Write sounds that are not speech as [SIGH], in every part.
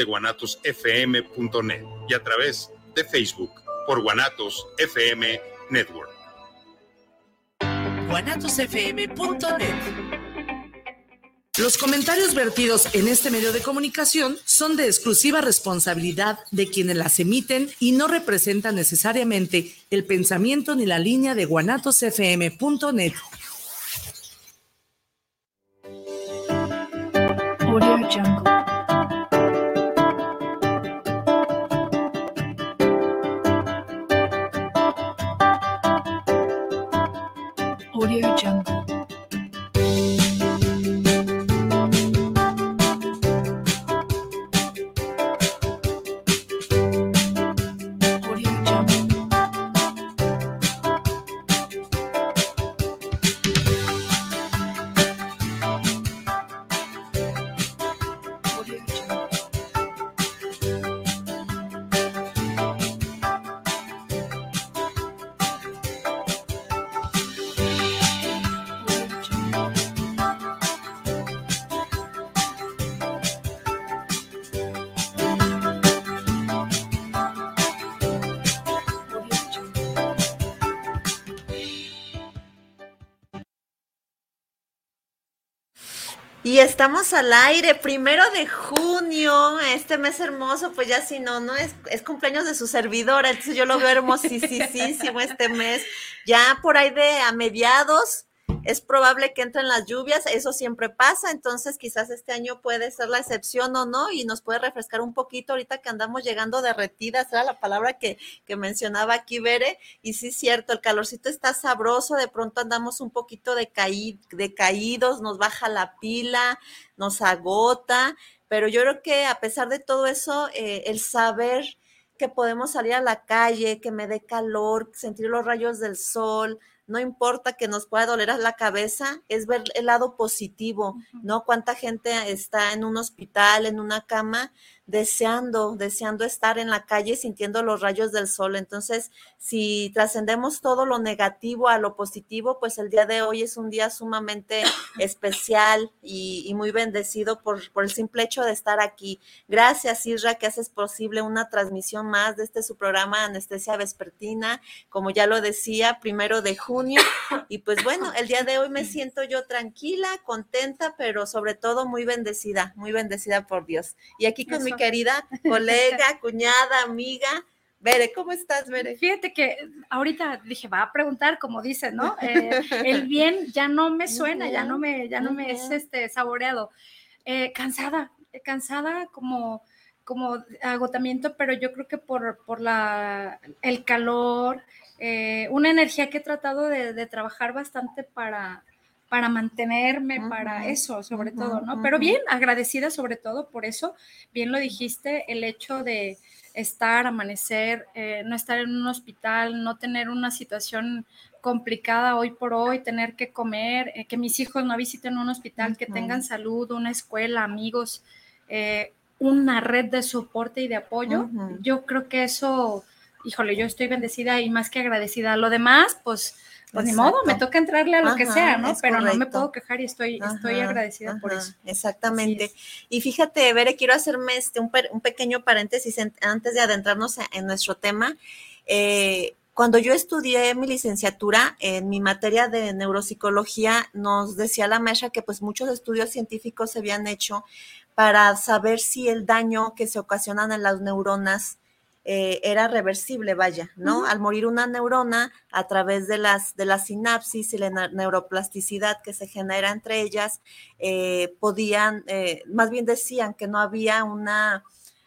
de guanatosfm.net y a través de Facebook por Guanatos FM Network. guanatosfm.net los comentarios vertidos en este medio de comunicación son de exclusiva responsabilidad de quienes las emiten y no representan necesariamente el pensamiento ni la línea de guanatosfm.net. Y estamos al aire, primero de junio, este mes hermoso, pues ya si no, no es, es cumpleaños de su servidora, entonces yo lo veo hermosísimo este mes, ya por ahí de a mediados, es probable que entren las lluvias, eso siempre pasa, entonces quizás este año puede ser la excepción o no, y nos puede refrescar un poquito ahorita que andamos llegando derretidas, era la palabra que, que mencionaba aquí Bere, y sí es cierto, el calorcito está sabroso, de pronto andamos un poquito decaídos, nos baja la pila, nos agota, pero yo creo que a pesar de todo eso, eh, el saber que podemos salir a la calle, que me dé calor, sentir los rayos del sol, no importa que nos pueda doler a la cabeza, es ver el lado positivo, ¿no? Cuánta gente está en un hospital, en una cama, deseando, deseando estar en la calle sintiendo los rayos del sol. Entonces, si trascendemos todo lo negativo a lo positivo, pues el día de hoy es un día sumamente [COUGHS] especial y, muy bendecido por, por, el simple hecho de estar aquí. Gracias, Isra, que haces posible una transmisión más de este su programa Anestesia Vespertina, como ya lo decía, primero de junio. [COUGHS] Y pues bueno, el día de hoy me siento yo tranquila, contenta, pero sobre todo muy bendecida, muy bendecida por Dios. Y aquí con mi querida [LAUGHS] colega, cuñada, amiga. Bere, ¿cómo estás, Bere? Fíjate que ahorita dije, va a preguntar, como dice, ¿no? [LAUGHS] Eh, el bien ya no me suena, ya no me, ya no me es este saboreado. Eh, cansada, cansada como, como agotamiento, pero yo creo que por, por la, el calor, eh, una energía que he tratado de trabajar bastante para, para mantenerme, para eso, sobre todo, ¿no? Pero bien, agradecida sobre todo por eso, bien lo dijiste, el hecho de estar, amanecer, eh, no estar en un hospital, no tener una situación complicada hoy por hoy, tener que comer, eh, que mis hijos no visiten un hospital, que tengan salud, una escuela, amigos, eh, una red de soporte y de apoyo. Yo creo que eso, híjole, yo estoy bendecida y más que agradecida. Lo demás, pues pues ni modo, me toca entrarle a lo que sea, ¿no? Pero no me puedo quejar y estoy, estoy agradecida por eso. Exactamente. Y fíjate, Bere, quiero hacerme este, un, pequeño paréntesis antes de adentrarnos en nuestro tema. Eh, cuando yo estudié mi licenciatura en mi materia de neuropsicología, nos decía la maestra que pues muchos estudios científicos se habían hecho para saber si el daño que se ocasionan en las neuronas eh, era reversible, vaya, ¿no? Al morir una neurona, a través de las, de la sinapsis y la neuroplasticidad que se genera entre ellas, eh, podían, eh, más bien decían que no había una,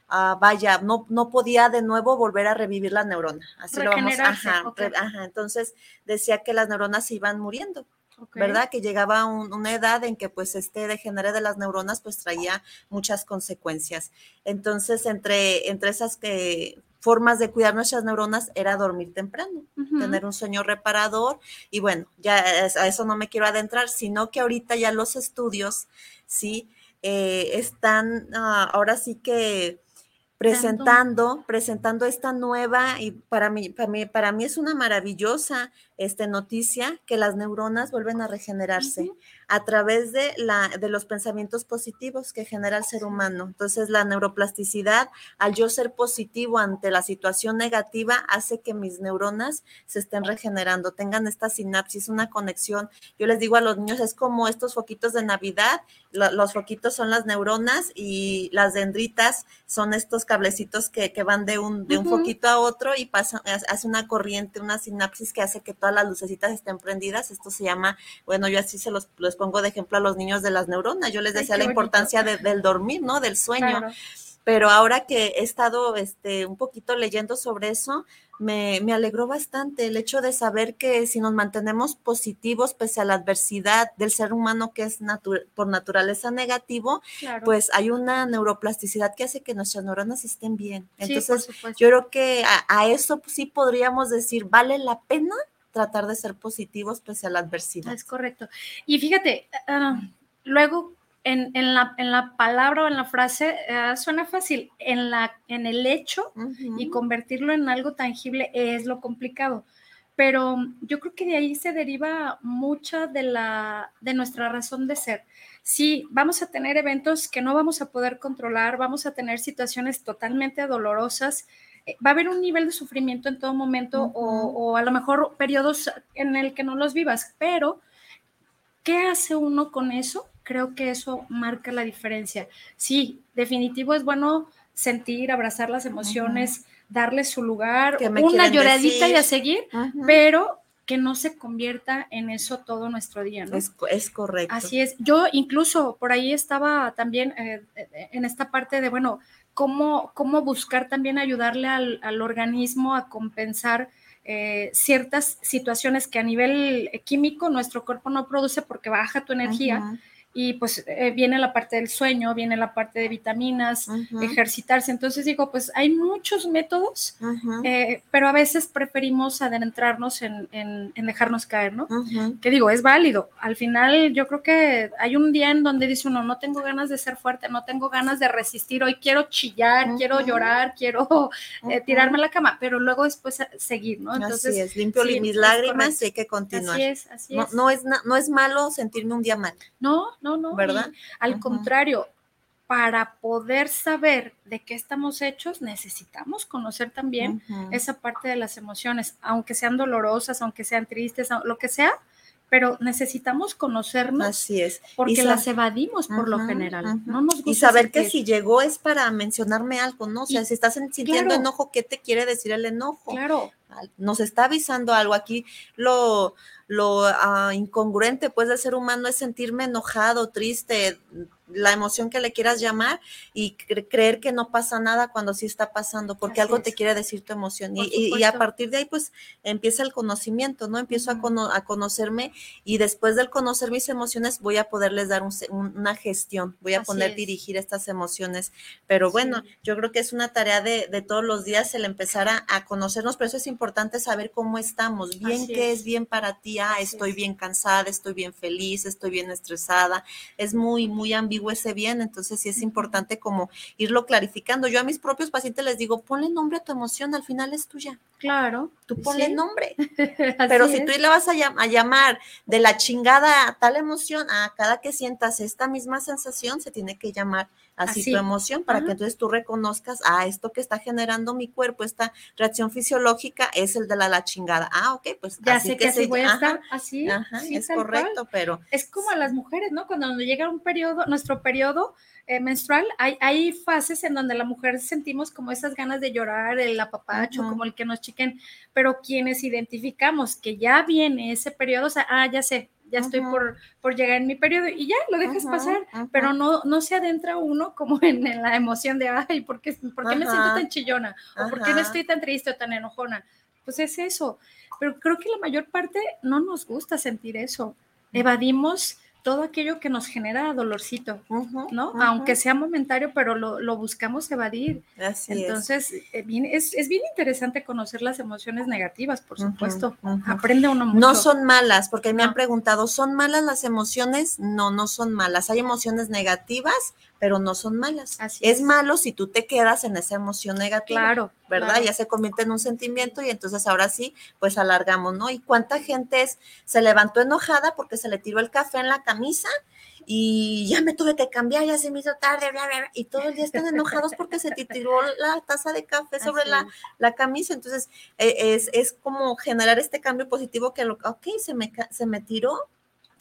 ah, vaya, no, no podía de nuevo volver a revivir la neurona. Así lo vamos, ajá, ajá, entonces decía que las neuronas se iban muriendo. ¿Verdad? Que llegaba a una edad en que pues este degenere de las neuronas pues traía muchas consecuencias. Entonces, entre, entre esas que, formas de cuidar nuestras neuronas era dormir temprano, tener un sueño reparador y bueno, ya a eso no me quiero adentrar, sino que ahorita ya los estudios, sí, eh, están ah, ahora sí que presentando, presentando esta nueva y para mí, para mí, para mí es una maravillosa este, noticia que las neuronas vuelven a regenerarse. a través de, la, de los pensamientos positivos que genera el ser humano. Entonces, la neuroplasticidad, al yo ser positivo ante la situación negativa, hace que mis neuronas se estén regenerando, tengan esta sinapsis, una conexión. Yo les digo a los niños, es como estos foquitos de Navidad, los foquitos son las neuronas y las dendritas son estos cablecitos que, van de un, de un foquito a otro y pasa, hace una corriente, una sinapsis que hace que todas las lucecitas estén prendidas. Esto se llama, bueno, yo así se los, les pongo de ejemplo a los niños de las neuronas. Yo les decía la importancia del dormir, ¿no? Del sueño. Pero ahora que he estado este, un poquito leyendo sobre eso, me, me, alegró bastante el hecho de saber que si nos mantenemos positivos pese a la adversidad del ser humano que es por naturaleza negativo, pues hay una neuroplasticidad que hace que nuestras neuronas estén bien. Entonces, yo creo que a, eso sí podríamos decir, vale la pena tratar de ser positivos pese a la adversidad. Es correcto. Y fíjate, ah, luego en, la, en, la, palabra o en la frase ah, suena fácil, en, la, en el hecho y convertirlo en algo tangible es lo complicado. Pero yo creo que de ahí se deriva mucha de, la, de nuestra razón de ser. Sí, vamos a tener eventos que no vamos a poder controlar, vamos a tener situaciones totalmente dolorosas, va a haber un nivel de sufrimiento en todo momento o, o, a lo mejor periodos en el que no los vivas, pero ¿qué hace uno con eso? Creo que eso marca la diferencia. Sí, definitivo es bueno sentir, abrazar las emociones, darle su lugar, una lloradita y a seguir, pero que no se convierta en eso todo nuestro día, ¿no? Es, correcto. Así es. Yo incluso por ahí estaba también eh, eh, en esta parte de, bueno, cómo, cómo buscar también ayudarle al, organismo a compensar eh, ciertas situaciones que a nivel químico nuestro cuerpo no produce porque baja tu energía y pues eh, viene la parte del sueño, viene la parte de vitaminas, ejercitarse. Entonces digo, pues hay muchos métodos, eh, pero a veces preferimos adentrarnos en, dejarnos caer, ¿no? Que digo, es válido. Al final yo creo que hay un día en donde dice uno, no tengo ganas de ser fuerte, no tengo ganas de resistir, hoy quiero chillar, quiero llorar, quiero eh, tirarme a la cama, pero luego después seguir, ¿no? Entonces, así es, limpio mis lágrimas y hay que continuar. Así es, así es. No, es, no es malo sentirme un día mal. No, no, no. ¿Verdad? al contrario, para poder saber de qué estamos hechos, necesitamos conocer también esa parte de las emociones, aunque sean dolorosas, aunque sean tristes, lo que sea, pero necesitamos conocernos. Así es. Porque las evadimos por lo general. No nos gusta y saber que si llegó es para mencionarme algo, ¿no? O sea, si estás sintiendo enojo, ¿qué te quiere decir el enojo? Claro. Nos está avisando algo aquí. Lo, lo ah, incongruente, pues, del ser humano es sentirme enojado, triste, la emoción que le quieras llamar y creer que no pasa nada cuando sí está pasando, porque algo te quiere decir tu emoción. Y, a partir de ahí, pues empieza el conocimiento, ¿no? Empiezo a, a, conocerme y después del conocer mis emociones voy a poderles dar una gestión, voy a poder dirigir estas emociones. Pero bueno, yo creo que es una tarea de, de todos los días el empezar a, conocernos, pero eso es importante saber cómo estamos, bien qué es. bien para ti, ah, estoy bien cansada, estoy bien feliz, estoy bien estresada, es muy, muy ambiguo ese bien, entonces sí es importante como irlo clarificando. Yo a mis propios pacientes les digo, ponle nombre a tu emoción, al final es tuya. Claro. Tú ponle nombre. [LAUGHS] Pero si tú le vas a, llamar de la chingada a tal emoción, a cada que sientas esta misma sensación, se tiene que llamar así, tu emoción para que entonces tú reconozcas, ah, esto que está generando mi cuerpo, esta reacción fisiológica es el de la, la chingada. Ah, ok, pues ya sé que, así voy a estar así. es correcto, pero es como a las mujeres, ¿no? Cuando llega un periodo, nuestro periodo eh, menstrual, hay, hay fases en donde la mujer sentimos como esas ganas de llorar, el apapacho, como el que nos chiquen, pero quienes identificamos que ya viene ese periodo, o sea, ah, ya sé, ya estoy por, por llegar en mi periodo y ya lo dejas pasar, pero no, no se adentra uno como [LAUGHS] en, la emoción de, ay, ¿por qué, por qué me siento tan chillona? ¿O por qué me estoy tan triste o tan enojona? Pues es eso, pero creo que la mayor parte no nos gusta sentir eso. Evadimos todo aquello que nos genera dolorcito, ¿no? Aunque sea momentario, pero lo, buscamos evadir. Así Entonces, es. Eh, es, es, bien interesante conocer las emociones negativas, por supuesto. Aprende uno mucho. No son malas, porque me han preguntado, ¿son malas las emociones? No, no son malas. Hay emociones negativas, pero no son malas. Así es, es. malo si tú te quedas en esa emoción negativa. Claro. ¿verdad? claro. Ya se convierte en un sentimiento y entonces ahora sí, pues alargamos, ¿no? ¿Y cuánta gente es, se levantó enojada porque se le tiró el café en la camisa y ya me tuve que cambiar, ya se me hizo tarde, bla, bla, bla, y todo el día están enojados porque se te tiró la taza de café sobre la, la camisa. Entonces, eh, es, es como generar este cambio positivo que, lo, ok, se me, se me tiró.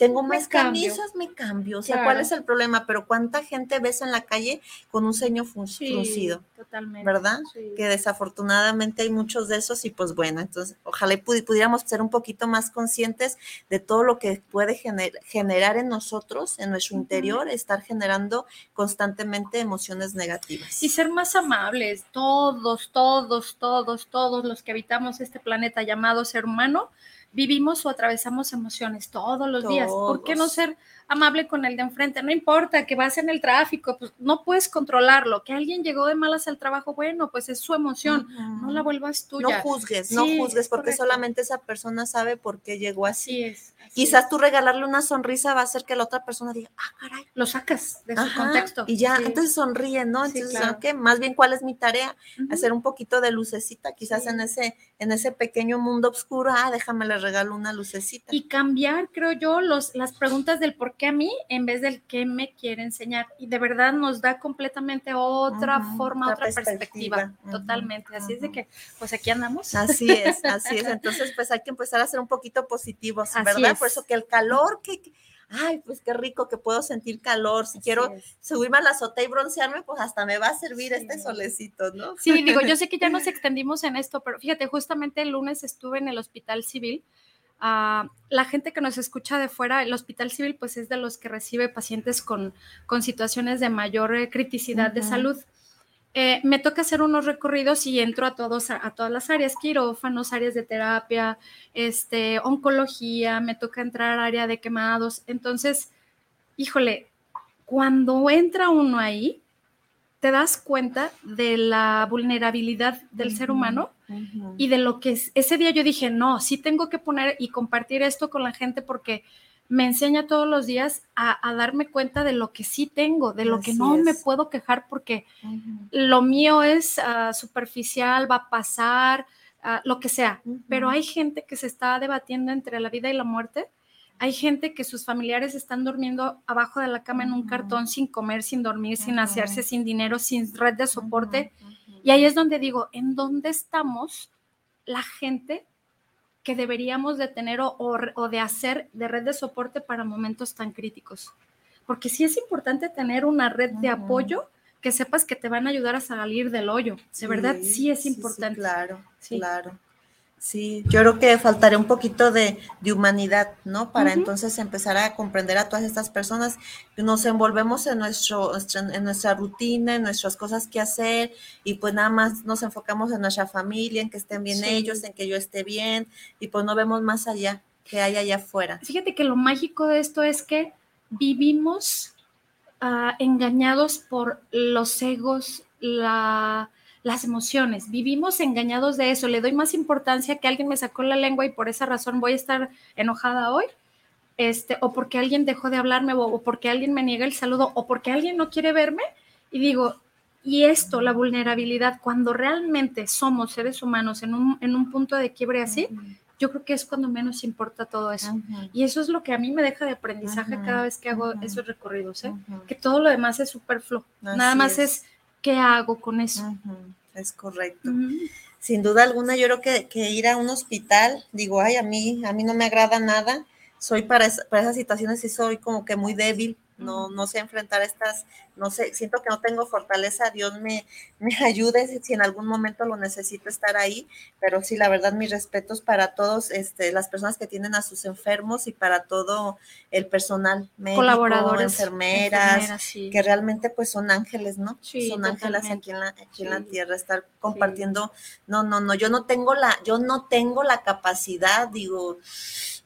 Tengo más camisas, me cambio. O sea, Claro. ¿cuál es el problema? Pero ¿cuánta gente ves en la calle con un ceño Sí, fruncido? totalmente. ¿verdad? Sí. que desafortunadamente hay muchos de esos y pues bueno, entonces ojalá y pudi- pudiéramos ser un poquito más conscientes de todo lo que puede gener- generar en nosotros, en nuestro interior, estar generando constantemente emociones negativas. Y ser más amables, todos, todos, todos, todos los que habitamos este planeta llamado ser humano, vivimos o atravesamos emociones todos los días. ¿Por qué no Todos. ser amable con el de enfrente? No importa que vas en el tráfico, pues no puedes controlarlo. Que alguien llegó de malas al trabajo, bueno, pues es su emoción. Ujú. No la vuelvas No tuya. juzgues, no Sí, juzgues es porque correcto. solamente esa persona sabe por qué llegó así. Así es. así Quizás es. tú regalarle una sonrisa va a hacer que la otra persona diga, ah, caray. lo sacas de su Ajá, contexto. Y ya, Sí. entonces sonríe, ¿no? Sí, Entonces, claro. ok, más bien, ¿cuál es mi tarea? Ujú. hacer un poquito de lucecita, quizás Sí. en ese, en ese pequeño mundo oscuro, ah, déjame le regalo una lucecita. y cambiar, creo yo, los, las preguntas del por qué a mí en vez del qué me quiere enseñar. Y de verdad nos da completamente otra forma, otra otra, perspectiva. Totalmente. Así es de que, pues aquí andamos. Así es, así es. [LAUGHS] Entonces, pues hay que empezar a ser un poquito positivos, Así ¿verdad? es. Por eso que el calor, que- ay, pues qué rico que puedo sentir calor. Si Así quiero es. subirme a la azotea y broncearme, pues hasta me va a servir Sí. este solecito, ¿no? Sí, digo, yo sé que ya nos [LAUGHS] extendimos en esto, pero fíjate, justamente el lunes estuve en el Hospital Civil. Ah, la gente que nos escucha de fuera, el Hospital Civil, pues es de los que recibe pacientes con, con situaciones de mayor eh, criticidad de salud. Eh, me toca hacer unos recorridos y entro a todos a, a todas las áreas, quirófanos, áreas de terapia, este, oncología, me toca entrar al área de quemados. Entonces, híjole, cuando entra uno ahí, te das cuenta de la vulnerabilidad del ser humano y de lo que es. Ese día yo dije, no, sí tengo que poner y compartir esto con la gente porque me enseña todos los días a, a darme cuenta de lo que sí tengo, de lo que no me puedo quejar porque lo mío es ah, superficial, va a pasar, ah, lo que sea. Pero hay gente que se está debatiendo entre la vida y la muerte. Hay gente que sus familiares están durmiendo abajo de la cama en un cartón sin comer, sin dormir, sin asearse, sin dinero, sin red de soporte. Y ahí es donde digo, ¿en dónde estamos la gente que deberíamos de tener o, o- o de hacer de red de soporte para momentos tan críticos? Porque sí es importante tener una red de apoyo que sepas que te van a ayudar a salir del hoyo. De verdad, sí es importante. claro, Sí. claro. Sí, yo creo que faltaría un poquito de, de humanidad, ¿no? Para entonces empezar a comprender a todas estas personas. Nos envolvemos en, nuestro, nuestra- en nuestra rutina, en nuestras cosas que hacer, y pues nada más nos enfocamos en nuestra familia, en que estén bien Sí. ellos, en que yo esté bien, y pues no vemos más allá, que hay allá afuera. Fíjate que lo mágico de esto es que vivimos ah, engañados por los egos, la- las emociones. Vivimos engañados de eso. Le doy más importancia que alguien me sacó la lengua y por esa razón voy a estar enojada hoy. Este, o porque alguien dejó de hablarme, o, porque alguien me niega el saludo, o porque alguien no quiere verme. Y digo, y esto, la vulnerabilidad, cuando realmente somos seres humanos en un, en un punto de quiebre así, yo creo que es cuando menos importa todo eso. Y eso es lo que a mí me deja de aprendizaje cada vez que hago esos recorridos, ¿eh? Que todo lo demás es superfluo. Nada más es. es. Qué hago con eso. Es correcto. Sin duda alguna, yo creo que, que ir a un hospital, digo, ay, a mí, a mí no me agrada nada. Soy para, esa- para esas situaciones sí soy como que muy débil. No, no sé enfrentar estas, no sé, siento que no tengo fortaleza. Dios me, [LAUGHS] me ayude si, en algún momento lo necesito estar ahí. Pero sí, la verdad, mis respetos para todos, este, las personas que tienen a sus enfermos y para todo el personal médico, Colaboradores, enfermeras, enfermeras, sí. que realmente pues son ángeles, ¿no? Sí, son ángeles aquí en la, aquí en la tierra, estar compartiendo. No, no, no, yo no tengo la, yo no tengo la capacidad, digo,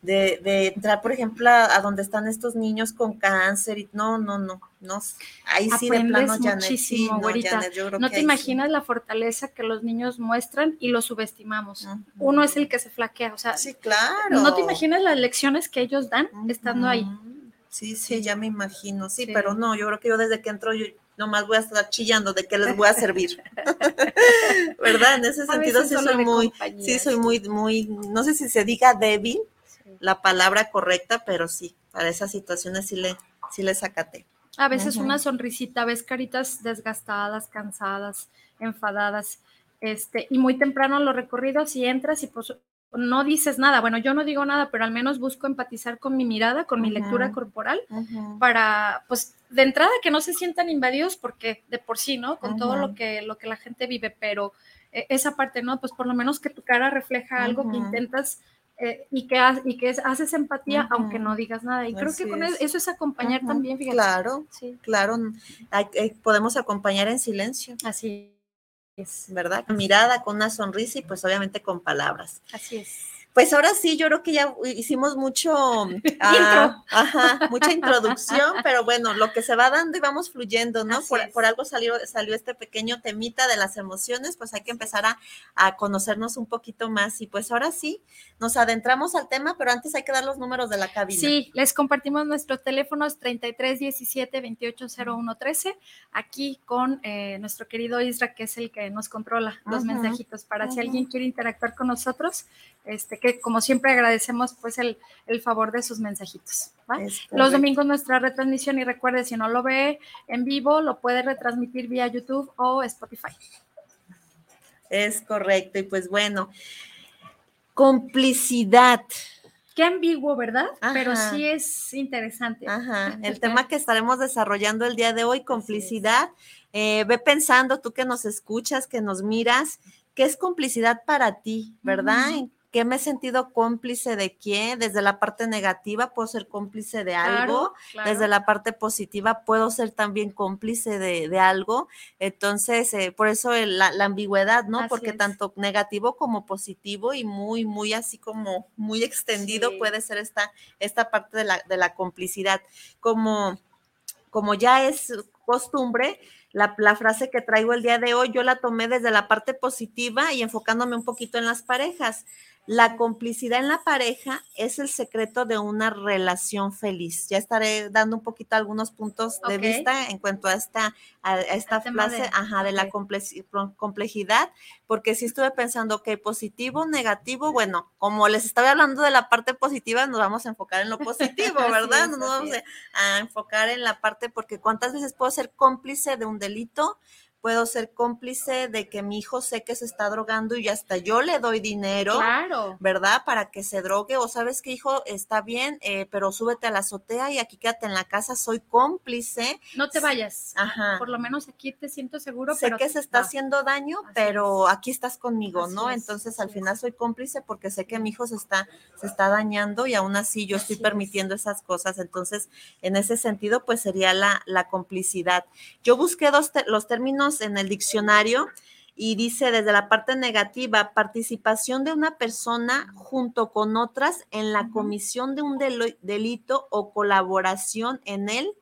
de, de entrar, por ejemplo, a, a donde están estos niños con cáncer y no, no, no, no, ahí sí de plano, Janet, sí, no, güerita. Janet, yo creo No que te sí. imaginas la fortaleza que los niños muestran y lo subestimamos. Uno es el que se flaquea, o sea, Sí, claro. no te imaginas las lecciones que ellos dan estando ahí. Sí, sí, ya me imagino, sí, Sí. pero no, yo creo que yo desde que entro, yo, nomás voy a estar chillando de qué les voy a servir. [LAUGHS] [LAUGHS] ¿Verdad? En ese sentido sí soy muy, sí soy muy, muy, no sé si se diga débil, la palabra correcta, pero sí, para esas situaciones sí le, sí le sacate. A veces una sonrisita, ves caritas desgastadas, cansadas, enfadadas, este, y muy temprano los recorridos y entras y pues no dices nada. Bueno, yo no digo nada, pero al menos busco empatizar con mi mirada, con mi lectura corporal, para, pues, de entrada que no se sientan invadidos, porque de por sí, ¿no? Con todo lo que, lo que la gente vive, pero eh, esa parte, ¿no? Pues por lo menos que tu cara refleja algo que intentas eh, y, que, y que haces empatía aunque no digas nada. Y creo que con eso es acompañar también, fíjate. Claro, sí. claro. podemos acompañar en silencio. Así es. ¿Verdad? Mirada, con una sonrisa y pues obviamente con palabras. Así es. Pues ahora sí, yo creo que ya hicimos mucho, [LAUGHS] ah, ajá, mucha introducción, [LAUGHS] pero bueno, lo que se va dando y vamos fluyendo, ¿no? Por, algo salió, salió este pequeño temita de las emociones, pues hay que empezar a, a, conocernos un poquito más. Y pues ahora sí, nos adentramos al tema, pero antes hay que dar los números de la cabina. Sí, les compartimos nuestros teléfonos 33 17 28 01 13, aquí con eh, nuestro querido Isra, que es el que nos controla los mensajitos, para si alguien quiere interactuar con nosotros, este, que como siempre agradecemos pues el, favor de sus mensajitos. Los domingos nuestra retransmisión y recuerde, si no lo ve en vivo, lo puede retransmitir vía YouTube o Spotify. Es correcto, y pues bueno, complicidad. Qué ambiguo, ¿verdad? Pero sí es interesante. Ajá. El tema que estaremos desarrollando el día de hoy, complicidad. Eh, ve pensando, tú que nos escuchas, que nos miras, ¿qué es complicidad para ti, verdad? Qué me he sentido cómplice de qué? Desde la parte negativa puedo ser cómplice de algo, desde la parte positiva puedo ser también cómplice de, algo. Entonces, eh, por eso la, ambigüedad, ¿no? Porque tanto negativo como positivo y muy, muy así como muy extendido puede ser esta, esta parte de la, de la complicidad. Como, como ya es costumbre, la, la, frase que traigo el día de hoy, yo la tomé desde la parte positiva y enfocándome un poquito en las parejas. La complicidad en la pareja es el secreto de una relación feliz. Ya estaré dando un poquito algunos puntos de vista en cuanto a esta, a esta frase de, ajá, de la complejidad, porque si estuve pensando que positivo, negativo, bueno, como les estaba hablando de la parte positiva, nos vamos a enfocar en lo positivo, [LAUGHS] ¿verdad? no nos vamos a enfocar en la parte, porque cuántas veces puedo ser cómplice de un delito, puedo ser cómplice de que mi hijo sé que se está drogando y hasta yo le doy dinero, claro. ¿verdad? Para que se drogue o sabes que hijo está bien, eh, pero súbete a la azotea y aquí quédate en la casa, soy cómplice. No te vayas. Ajá. Por lo menos aquí te siento seguro. Sé que se está haciendo daño, pero aquí estás conmigo, ¿no? Entonces al final soy cómplice porque sé que mi hijo se está, se está dañando y aún así yo estoy permitiendo esas cosas. Entonces, en ese sentido, pues sería la, la complicidad. Yo busqué dos los términos en el diccionario y dice desde la parte negativa, participación de una persona junto con otras en la comisión de un delito o colaboración en él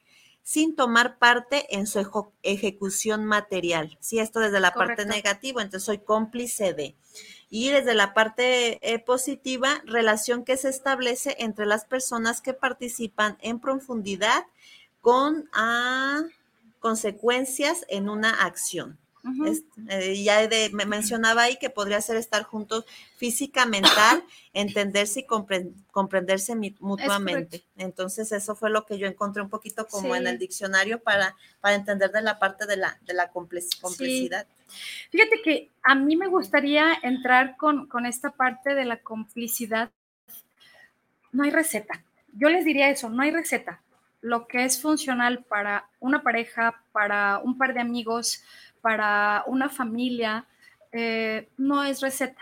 sin tomar parte en su ejecución material. Sí, esto desde la parte negativa, entonces soy cómplice de. Y desde la parte eh, positiva, relación que se establece entre las personas que participan en profundidad con... a consecuencias en una acción. Eh, ya de, me mencionaba ahí que podría ser estar juntos física, mental, [COUGHS] entenderse y comprenderse mutuamente. Entonces, eso fue lo que yo encontré un poquito como en el diccionario para, para entender de la parte de la, de la complicidad. Fíjate que a mí me gustaría entrar con, con esta parte de la complicidad. No hay receta. Yo les diría eso, no hay receta lo que es funcional para una pareja, para un par de amigos, para una familia, eh, no es receta.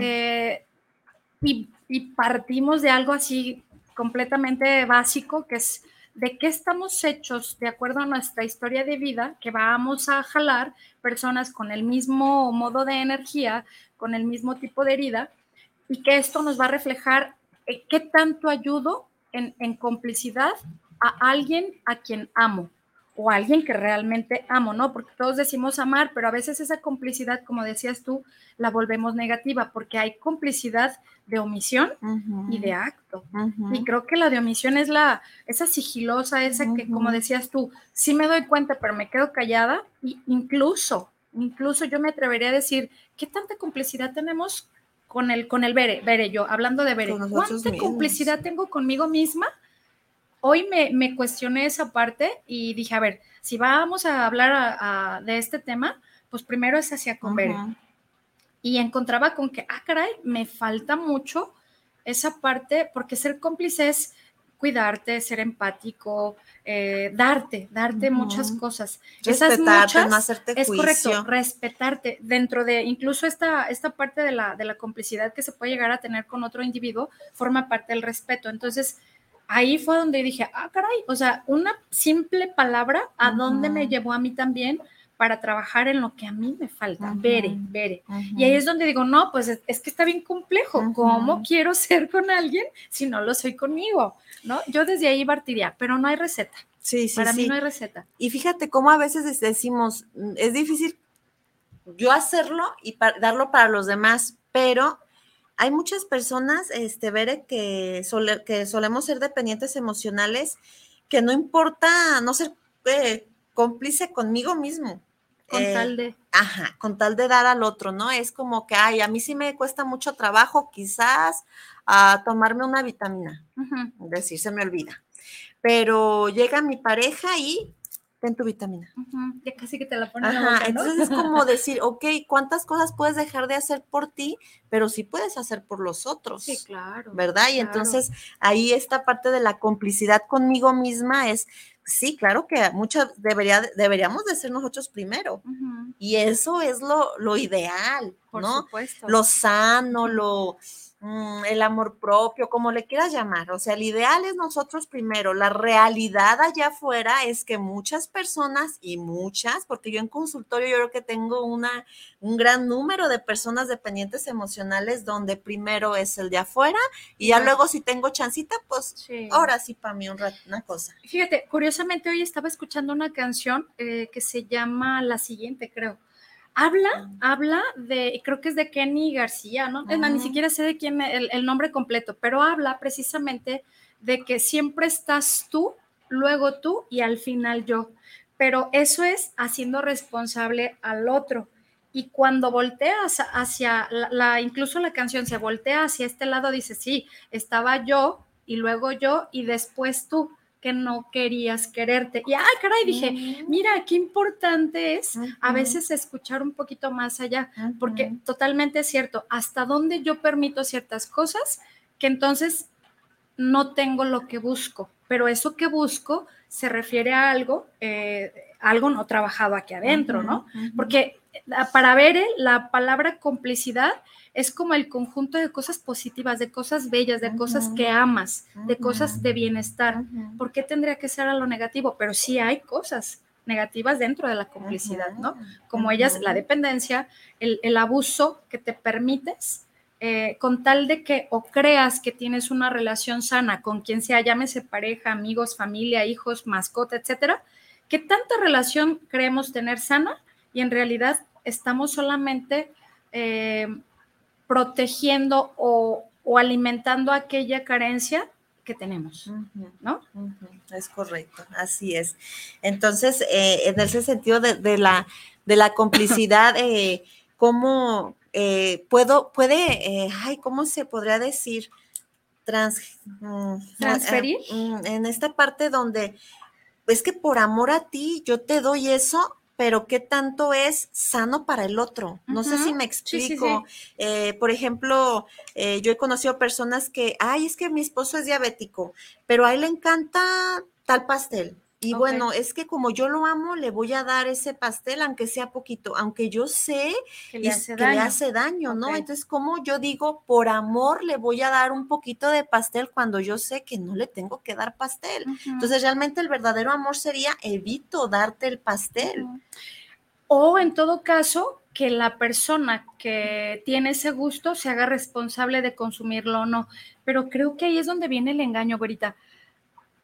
Eh, y, partimos de algo así completamente básico, que es de qué estamos hechos de acuerdo a nuestra historia de vida, que vamos a jalar personas con el mismo modo de energía, con el mismo tipo de herida, y que esto nos va a reflejar eh, qué tanto ayudo en, en complicidad a alguien a quien amo o alguien que realmente amo, ¿no? Porque todos decimos amar, pero a veces esa complicidad, como decías tú, la volvemos negativa, porque hay complicidad de omisión y de acto. Y creo que la de omisión es la, esa sigilosa, esa que, como decías tú, sí me doy cuenta, pero me quedo callada, y incluso, incluso yo me atrevería a decir, ¿qué tanta complicidad tenemos con el, con el Bere? Bere, yo, hablando de Bere, ¿cuánta complicidad tengo conmigo misma? Hoy me, cuestioné esa parte y dije, a ver, si vamos a hablar de este tema, pues primero es hacia comer. Y encontraba con que, ah, caray, me falta mucho esa parte, porque ser cómplice es cuidarte, ser empático, eh, darte, darte muchas cosas. Esas muchas, no hacerte es correcto, respetarte dentro de incluso esta, esta parte de la, de la complicidad que se puede llegar a tener con otro individuo, forma parte del respeto. Entonces, ahí fue donde dije, ah, caray, o sea, una simple palabra, ¿a dónde me llevó a mí también? para trabajar en lo que a mí me falta, vere, vere. Y ahí es donde digo, no, pues es, que está bien complejo, ¿cómo quiero ser con alguien si no lo soy conmigo? ¿No? Yo desde ahí partiría, pero no hay receta. Sí, sí, Para mí no hay receta. Y fíjate cómo a veces decimos, mm, es difícil yo hacerlo y darlo para los demás, pero hay muchas personas, este, Bere, que, que solemos ser dependientes emocionales, que no importa no ser eh, cómplice conmigo mismo. Con eh, tal de. Ajá, con tal de dar al otro, ¿no? Es como que, ay, a mí sí me cuesta mucho trabajo, quizás, a tomarme una vitamina. Decir, se me olvida. Pero llega mi pareja y ten tu vitamina. Ya casi que te la ponen. Entonces es como [LAUGHS] decir, ok, ¿cuántas cosas puedes dejar de hacer por ti, pero sí puedes hacer por los otros? Sí, claro. ¿Verdad? Y entonces ahí esta parte de la complicidad conmigo misma es, sí, claro que muchas debería, deberíamos de ser nosotros primero. Y eso es lo, lo ideal, por ¿no? Supuesto. Lo sano, lo el amor propio, como le quieras llamar. O sea, el ideal es nosotros primero. La realidad allá afuera es que muchas personas y muchas, porque yo en consultorio yo creo que tengo una, un gran número de personas dependientes emocionales donde primero es el de afuera y ya luego si tengo chancita, pues ahora sí para mí un una cosa. Fíjate, curiosamente hoy estaba escuchando una canción eh, que se llama La siguiente, creo habla, habla de, creo que es de Kenny García, ¿no? ni siquiera sé de quién el, el nombre completo, pero habla precisamente de que siempre estás tú, luego tú y al final yo. Pero eso es haciendo responsable al otro. Y cuando volteas hacia la, incluso la canción se voltea hacia este lado, dice, sí, estaba yo y luego yo y después tú que no querías quererte. Y, ay, caray, dije, mm. mira, qué importante es a veces escuchar un poquito más allá, porque totalmente es cierto, hasta dónde yo permito ciertas cosas que entonces no tengo lo que busco, pero eso que busco se refiere a algo, eh, algo no trabajado aquí adentro, ¿no? Porque eh, para ver la palabra complicidad es como el conjunto de cosas positivas, de cosas bellas, de cosas que amas, de cosas de bienestar. ¿Por qué tendría que ser a lo negativo? Pero sí hay cosas negativas dentro de la complicidad, ¿no? Como ellas, la dependencia, el, abuso que te permites, eh, con tal de que o creas que tienes una relación sana con quien sea, llámese pareja, amigos, familia, hijos, mascota, etcétera, que tanta relación creemos tener sana y en realidad estamos solamente eh, protegiendo o, alimentando aquella carencia que tenemos, ¿no? Es correcto, así es. Entonces, eh, en ese sentido de, la, de la complicidad, [LAUGHS] eh, ¿cómo eh, puedo, puede, eh, ay, ¿cómo se podría decir? Trans, mm, transferir. Mm, en esta parte donde es que por amor a ti yo te doy eso pero qué tanto es sano para el otro. No sé si me explico. Eh, por ejemplo, eh, yo he conocido personas que, ay, es que mi esposo es diabético, pero a él le encanta tal pastel. Y bueno, es que como yo lo amo, le voy a dar ese pastel, aunque sea poquito, aunque yo sé que le hace daño, ¿no? Entonces, como yo digo, por amor le voy a dar un poquito de pastel cuando yo sé que no le tengo que dar pastel. Entonces, realmente el verdadero amor sería evito darte el pastel. O en todo caso, que la persona que tiene ese gusto se haga responsable de consumirlo o no. Pero creo que ahí es donde viene el engaño, Verita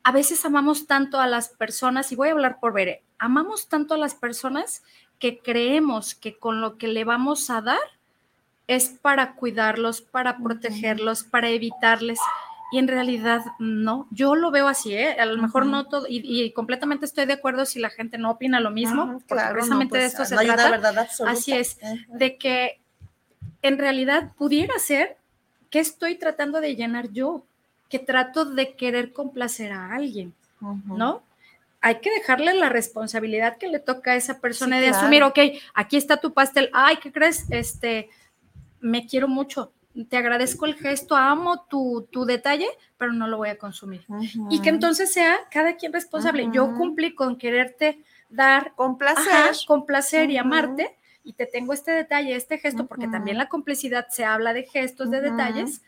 a veces amamos tanto a las personas, y voy a hablar por Bere, amamos tanto a las personas que creemos que con lo que le vamos a dar es para cuidarlos, para protegerlos, para evitarles. Y en realidad no, yo lo veo así, ¿eh? a lo mejor no todo, y, completamente estoy de acuerdo si la gente no opina lo mismo, porque precisamente de pues, esto se trata. verdad Así es, de que en realidad pudiera ser que estoy tratando de llenar yo, que trato de querer complacer a alguien, ¿no? Hay que dejarle la responsabilidad que le toca a esa persona de asumir, ok, aquí está tu pastel, ay, ¿qué crees? Este, me quiero mucho, te agradezco el gesto, amo tu, detalle, pero no lo voy a consumir. Y que entonces sea cada quien responsable. Yo cumplí con quererte dar complacer, complacer y amarte, y te tengo este detalle, este gesto, porque también la complicidad se habla de gestos, de detalles,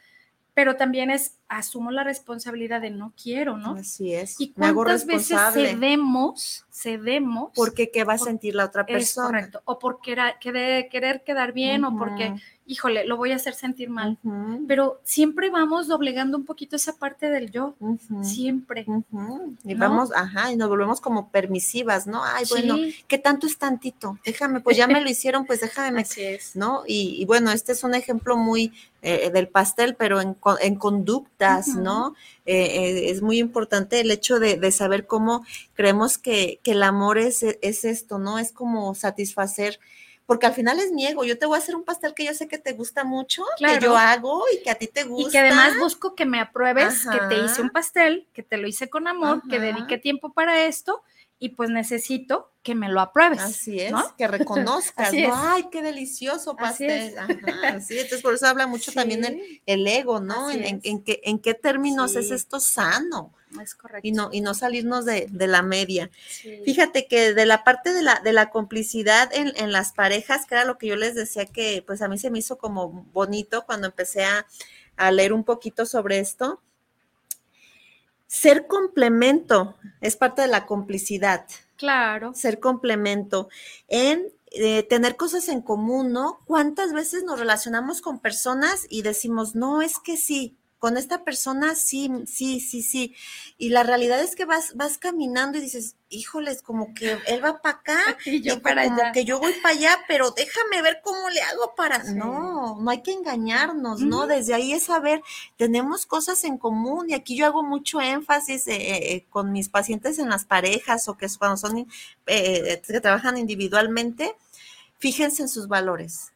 pero también es asumo la responsabilidad de no quiero, ¿no? Así es. Y cuántas veces cedemos, cedemos. Porque qué va a sentir la otra persona. correcto. O por querer, querer quedar bien, o porque híjole, lo voy a hacer sentir mal. Pero siempre vamos doblegando un poquito esa parte del yo, siempre. Y vamos, ajá, y nos volvemos como permisivas, ¿no? Ay, bueno, ¿qué tanto es tantito? Déjame, pues ya me lo [LAUGHS] hicieron, pues déjame, Así es. ¿no? Y, bueno, este es un ejemplo muy eh, del pastel, pero en, en conductas, ¿no? Eh, eh, es muy importante el hecho de, saber cómo creemos que, que el amor es, es esto, ¿no? Es como satisfacer porque al final es mi ego. Yo te voy a hacer un pastel que yo sé que te gusta mucho, que yo hago y que a ti te gusta. Y que además busco que me apruebes, que te hice un pastel, que te lo hice con amor, que dediqué tiempo para esto y pues necesito que me lo apruebes. Así es, que reconozcas, [LAUGHS] ¿no? Ay, qué delicioso pastel. Así Ajá, sí, entonces por eso habla mucho también el, el, ego, ¿no? En, en, qué, en qué términos es esto sano. Es correcto. Y no, y no salirnos de, la media. Fíjate que de la parte de la, de la complicidad en, en, las parejas, que era lo que yo les decía que pues a mí se me hizo como bonito cuando empecé a, a leer un poquito sobre esto. Ser complemento es parte de la complicidad. Claro. Ser complemento en eh, tener cosas en común, ¿no? ¿Cuántas veces nos relacionamos con personas y decimos, no, es que sí, con esta persona sí, sí, sí, sí. Y la realidad es que vas, vas caminando y dices, híjoles, como que él va para acá [LAUGHS] y yo para como que yo voy para allá, pero déjame ver cómo le hago para. No, no hay que engañarnos, ¿no? Desde ahí es saber, tenemos cosas en común y aquí yo hago mucho énfasis eh, eh, con mis pacientes en las parejas o que cuando son eh, que trabajan individualmente, fíjense en sus valores.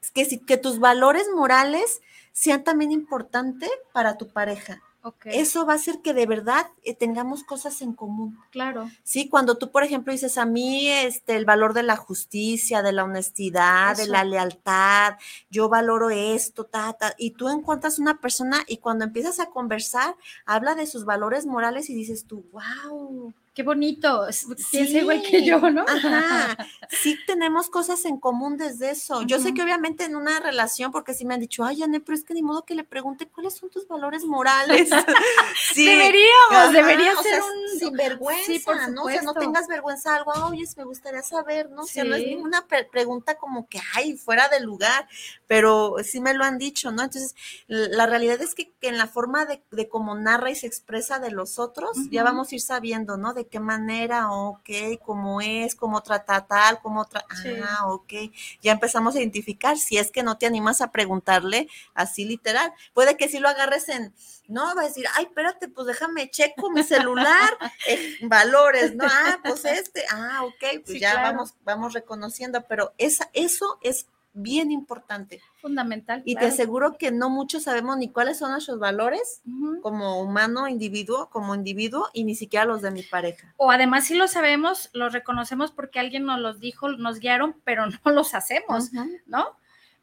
Es que si que tus valores morales sean también importante para tu pareja. Eso va a hacer que de verdad eh, tengamos cosas en común. Claro. Sí, cuando tú, por ejemplo, dices a mí este, el valor de la justicia, de la honestidad, de la lealtad, yo valoro esto, ta, ta, y tú encuentras una persona y cuando empiezas a conversar, habla de sus valores morales y dices tú, wow, qué bonito, piensa igual que yo, ¿no? Ajá, [LAUGHS] sí tenemos cosas en común desde eso. Yo sé que obviamente en una relación, porque sí me han dicho, ay, Anne, pero es que ni modo que le pregunte cuáles son tus valores morales. [LAUGHS] sí. Deberíamos, debería ser un... Sinvergüenza, sí, por ¿no? O sea, no tengas vergüenza algo, oye, me gustaría saber, ¿no? O sea, no es ninguna pregunta como que, ay, fuera de lugar, pero sí me lo han dicho, ¿no? Entonces, la realidad es que, en la forma de, de cómo narra y se expresa de los otros, ya vamos a ir sabiendo, ¿no? de qué manera, ok, cómo es, cómo trata tal, cómo trata, ah, ok, ya empezamos a identificar si es que no te animas a preguntarle así literal. Puede que si lo agarres en, no, va a decir, ay, espérate, pues déjame checo mi celular, eh, valores, no, ah, pues este, ah, ok, pues ya vamos, vamos reconociendo, pero esa, eso es bien importante. Fundamental. Y te aseguro que no muchos sabemos ni cuáles son nuestros valores como humano, individuo, como individuo, y ni siquiera los de mi pareja. O además si lo sabemos, los reconocemos porque alguien nos los dijo, nos guiaron, pero [LAUGHS] no los hacemos, ¿no?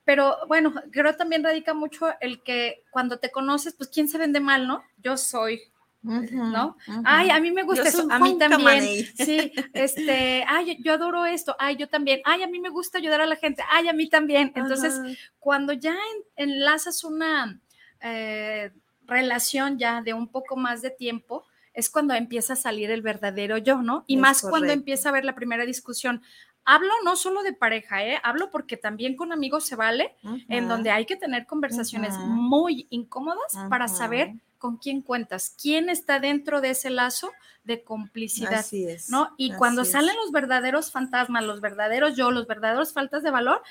Pero bueno, creo también radica mucho el que cuando te conoces, pues quién se vende mal, ¿no? Yo soy ¿no? Ay, a mí me gusta eso, a mí también. [LAUGHS] Sí, este, ay, yo adoro esto, ay, yo también, ay, a mí me gusta ayudar a la gente, ay, a mí también. Entonces, cuando ya enlazas una eh, relación ya de un poco más de tiempo, es cuando empieza a salir el verdadero yo, ¿no? Y más cuando empieza a haber la primera discusión. Hablo no solo de pareja, ¿eh? hablo porque también con amigos se vale, en donde hay que tener conversaciones muy incómodas para saber con quién cuentas, quién está dentro de ese lazo de complicidad, Así es. ¿no? Y cuando es. salen los verdaderos fantasmas, los verdaderos yo, los verdaderos faltas de valor,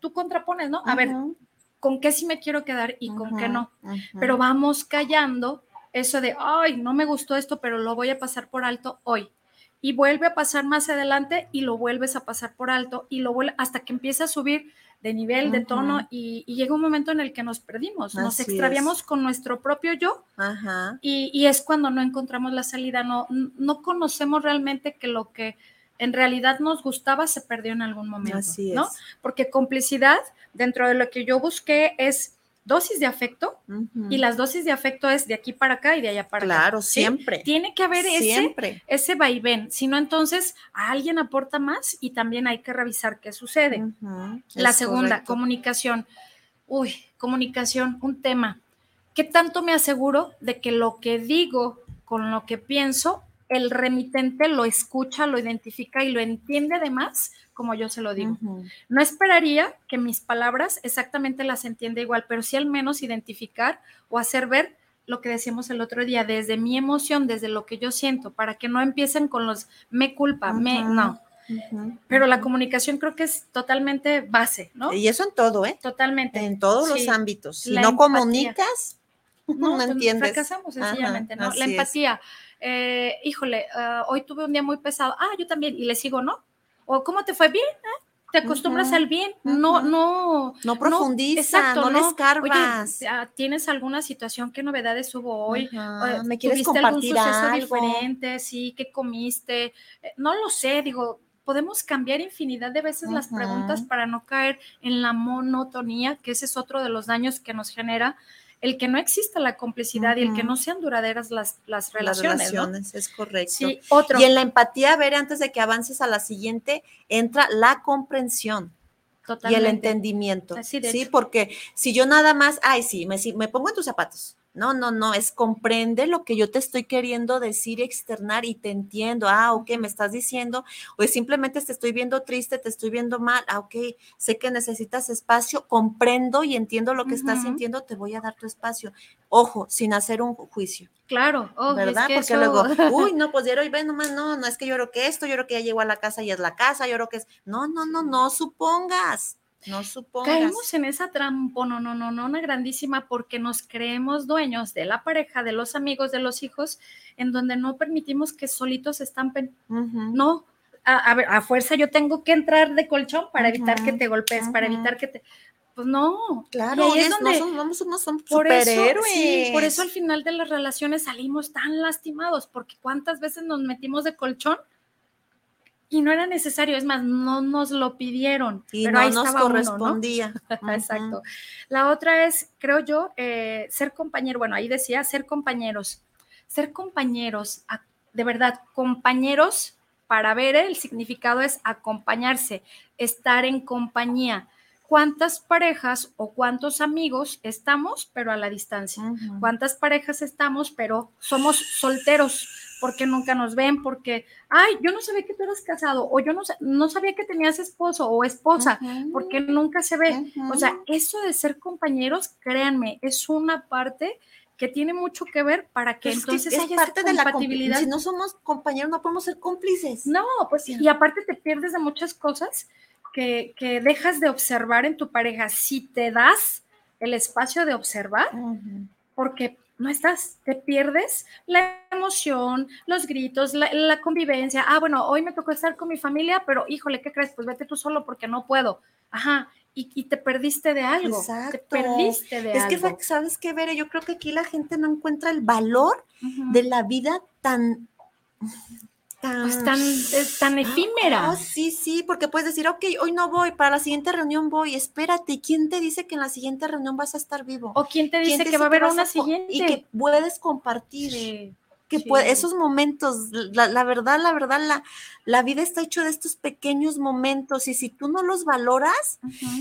tú contrapones, ¿no? A ver, ¿con qué sí me quiero quedar y con qué no? Pero vamos callando eso de, ay, no me gustó esto, pero lo voy a pasar por alto hoy. Y vuelve a pasar más adelante y lo vuelves a pasar por alto y lo vuelve hasta que empieza a subir de nivel, de tono y, y llega un momento en el que nos perdimos, nos es. extraviamos con nuestro propio yo y, y es cuando no encontramos la salida, no, no conocemos realmente que lo que en realidad nos gustaba se perdió en algún momento, Así es. ¿no? Porque complicidad, dentro de lo que yo busqué, es dosis de afecto y las dosis de afecto es de aquí para acá y de allá para acá. Claro, ¿sí? siempre. Tiene que haber ese, Siempre. ese vaivén, si no entonces a alguien aporta más y también hay que revisar qué sucede. La es segunda, correcto. comunicación. Uy, comunicación, un tema. ¿Qué tanto me aseguro de que lo que digo con lo que pienso, el remitente lo escucha, lo identifica y lo entiende además como yo se lo digo? No esperaría que mis palabras exactamente las entienda igual, pero sí al menos identificar o hacer ver lo que decíamos el otro día, desde mi emoción, desde lo que yo siento, para que no empiecen con los me culpa, me, no. Pero la comunicación creo que es totalmente base, ¿no? Y eso en todo, ¿eh? Totalmente. En todos Sí. los ámbitos. Si La no empatía. comunicas, no, pues, entiendes. Fracasamos Ajá, sencillamente, ¿no? así La es. Eh, híjole, ah, hoy tuve un día muy pesado. Ah, yo también. Y le sigo, ¿no? O ¿cómo te fue? Bien, ¿eh? Te acostumbras Ujú, al bien. No, no. No profundiza, no, le Oye, escarbas. ah, ¿tienes alguna situación? ¿Qué novedades hubo hoy? Ajá, Eh, ¿Me quieres ¿Tuviste algún compartir suceso algo? diferente? Sí, ¿qué comiste? Eh, no lo sé, digo, podemos cambiar infinidad de veces las preguntas para no caer en la monotonía, que ese es otro de los daños que nos genera el que no exista la complicidad y el que no sean duraderas las, las Las relaciones, ¿no? relaciones, es correcto. Sí, otro. Y en la empatía, ver, antes de que avances a la siguiente, entra la comprensión y el entendimiento. Así, de sí, hecho. porque si yo nada más, ay, sí, me, si- me pongo en tus zapatos. No, no, no, es comprende lo que yo te estoy queriendo decir y externar y te entiendo. Ah, ok, me estás diciendo, o simplemente te estoy viendo triste, te estoy viendo mal. Ah, ok, sé que necesitas espacio, comprendo y entiendo lo que estás sintiendo, te voy a dar tu espacio. Ojo, sin hacer un juicio. Claro, oh, es ¿verdad? que Porque eso- luego, [LAUGHS] uy, no, pues diario, ve nomás, no, no es que yo creo que esto, yo creo que ya llegó a la casa y es la casa, yo creo que es, no, no, no, no supongas, no supongas. Caemos en esa trampa, no, no, no, no, una grandísima, porque nos creemos dueños de la pareja, de los amigos, de los hijos, en donde no permitimos que solitos se estampen. No, a, a ver, a fuerza yo tengo que entrar de colchón para evitar que te golpees, para evitar que te. Pues no. Claro, y ahí es es- donde. no somos, no somos- somos por eso, sí, por eso al final de las relaciones salimos tan lastimados, porque cuántas veces nos metimos de colchón y no era necesario, es más, no nos lo pidieron, y pero no ahí nos estaba uno, ¿no? correspondía. [LAUGHS] Exacto. La otra es, creo yo, eh, ser compañero. Bueno, ahí decía ser compañeros. Ser compañeros, a- de verdad, compañeros, para ver el significado es acompañarse, estar en compañía. ¿Cuántas parejas o cuántos amigos estamos, pero a la distancia? ¿Cuántas parejas estamos, pero somos solteros? Porque nunca nos ven, porque, ay, yo no sabía que tú eras casado, o yo no, no sabía que tenías esposo o esposa, porque nunca se ve. O sea, eso de ser compañeros, créanme, es una parte que tiene mucho que ver para que Pues entonces es haya parte esa de la compatibilidad. Si no somos compañeros, no podemos ser cómplices. No, pues y aparte te pierdes de muchas cosas que, que dejas de observar en tu pareja. Si te das el espacio de observar, porque no estás, te pierdes la emoción, los gritos, la, la convivencia. Ah, bueno, hoy me tocó estar con mi familia, pero híjole, ¿qué crees? Pues vete tú solo porque no puedo. Ajá, y, y te perdiste de algo. Te Exacto. perdiste de Es que, algo. ¿sabes qué, Bere? Yo creo que aquí la gente no encuentra el valor de la vida tan... tan Pues tan, es tan efímera. Oh, sí, sí, porque puedes decir, ok, hoy no voy, para la siguiente reunión voy, espérate, ¿quién te dice que en la siguiente reunión vas a estar vivo? ¿O quién te ¿Quién dice que va a haber una siguiente? Y que puedes compartir, Sí, que sí. puede- esos momentos, la, la verdad, la verdad, la, la vida está hecho de estos pequeños momentos y si tú no los valoras,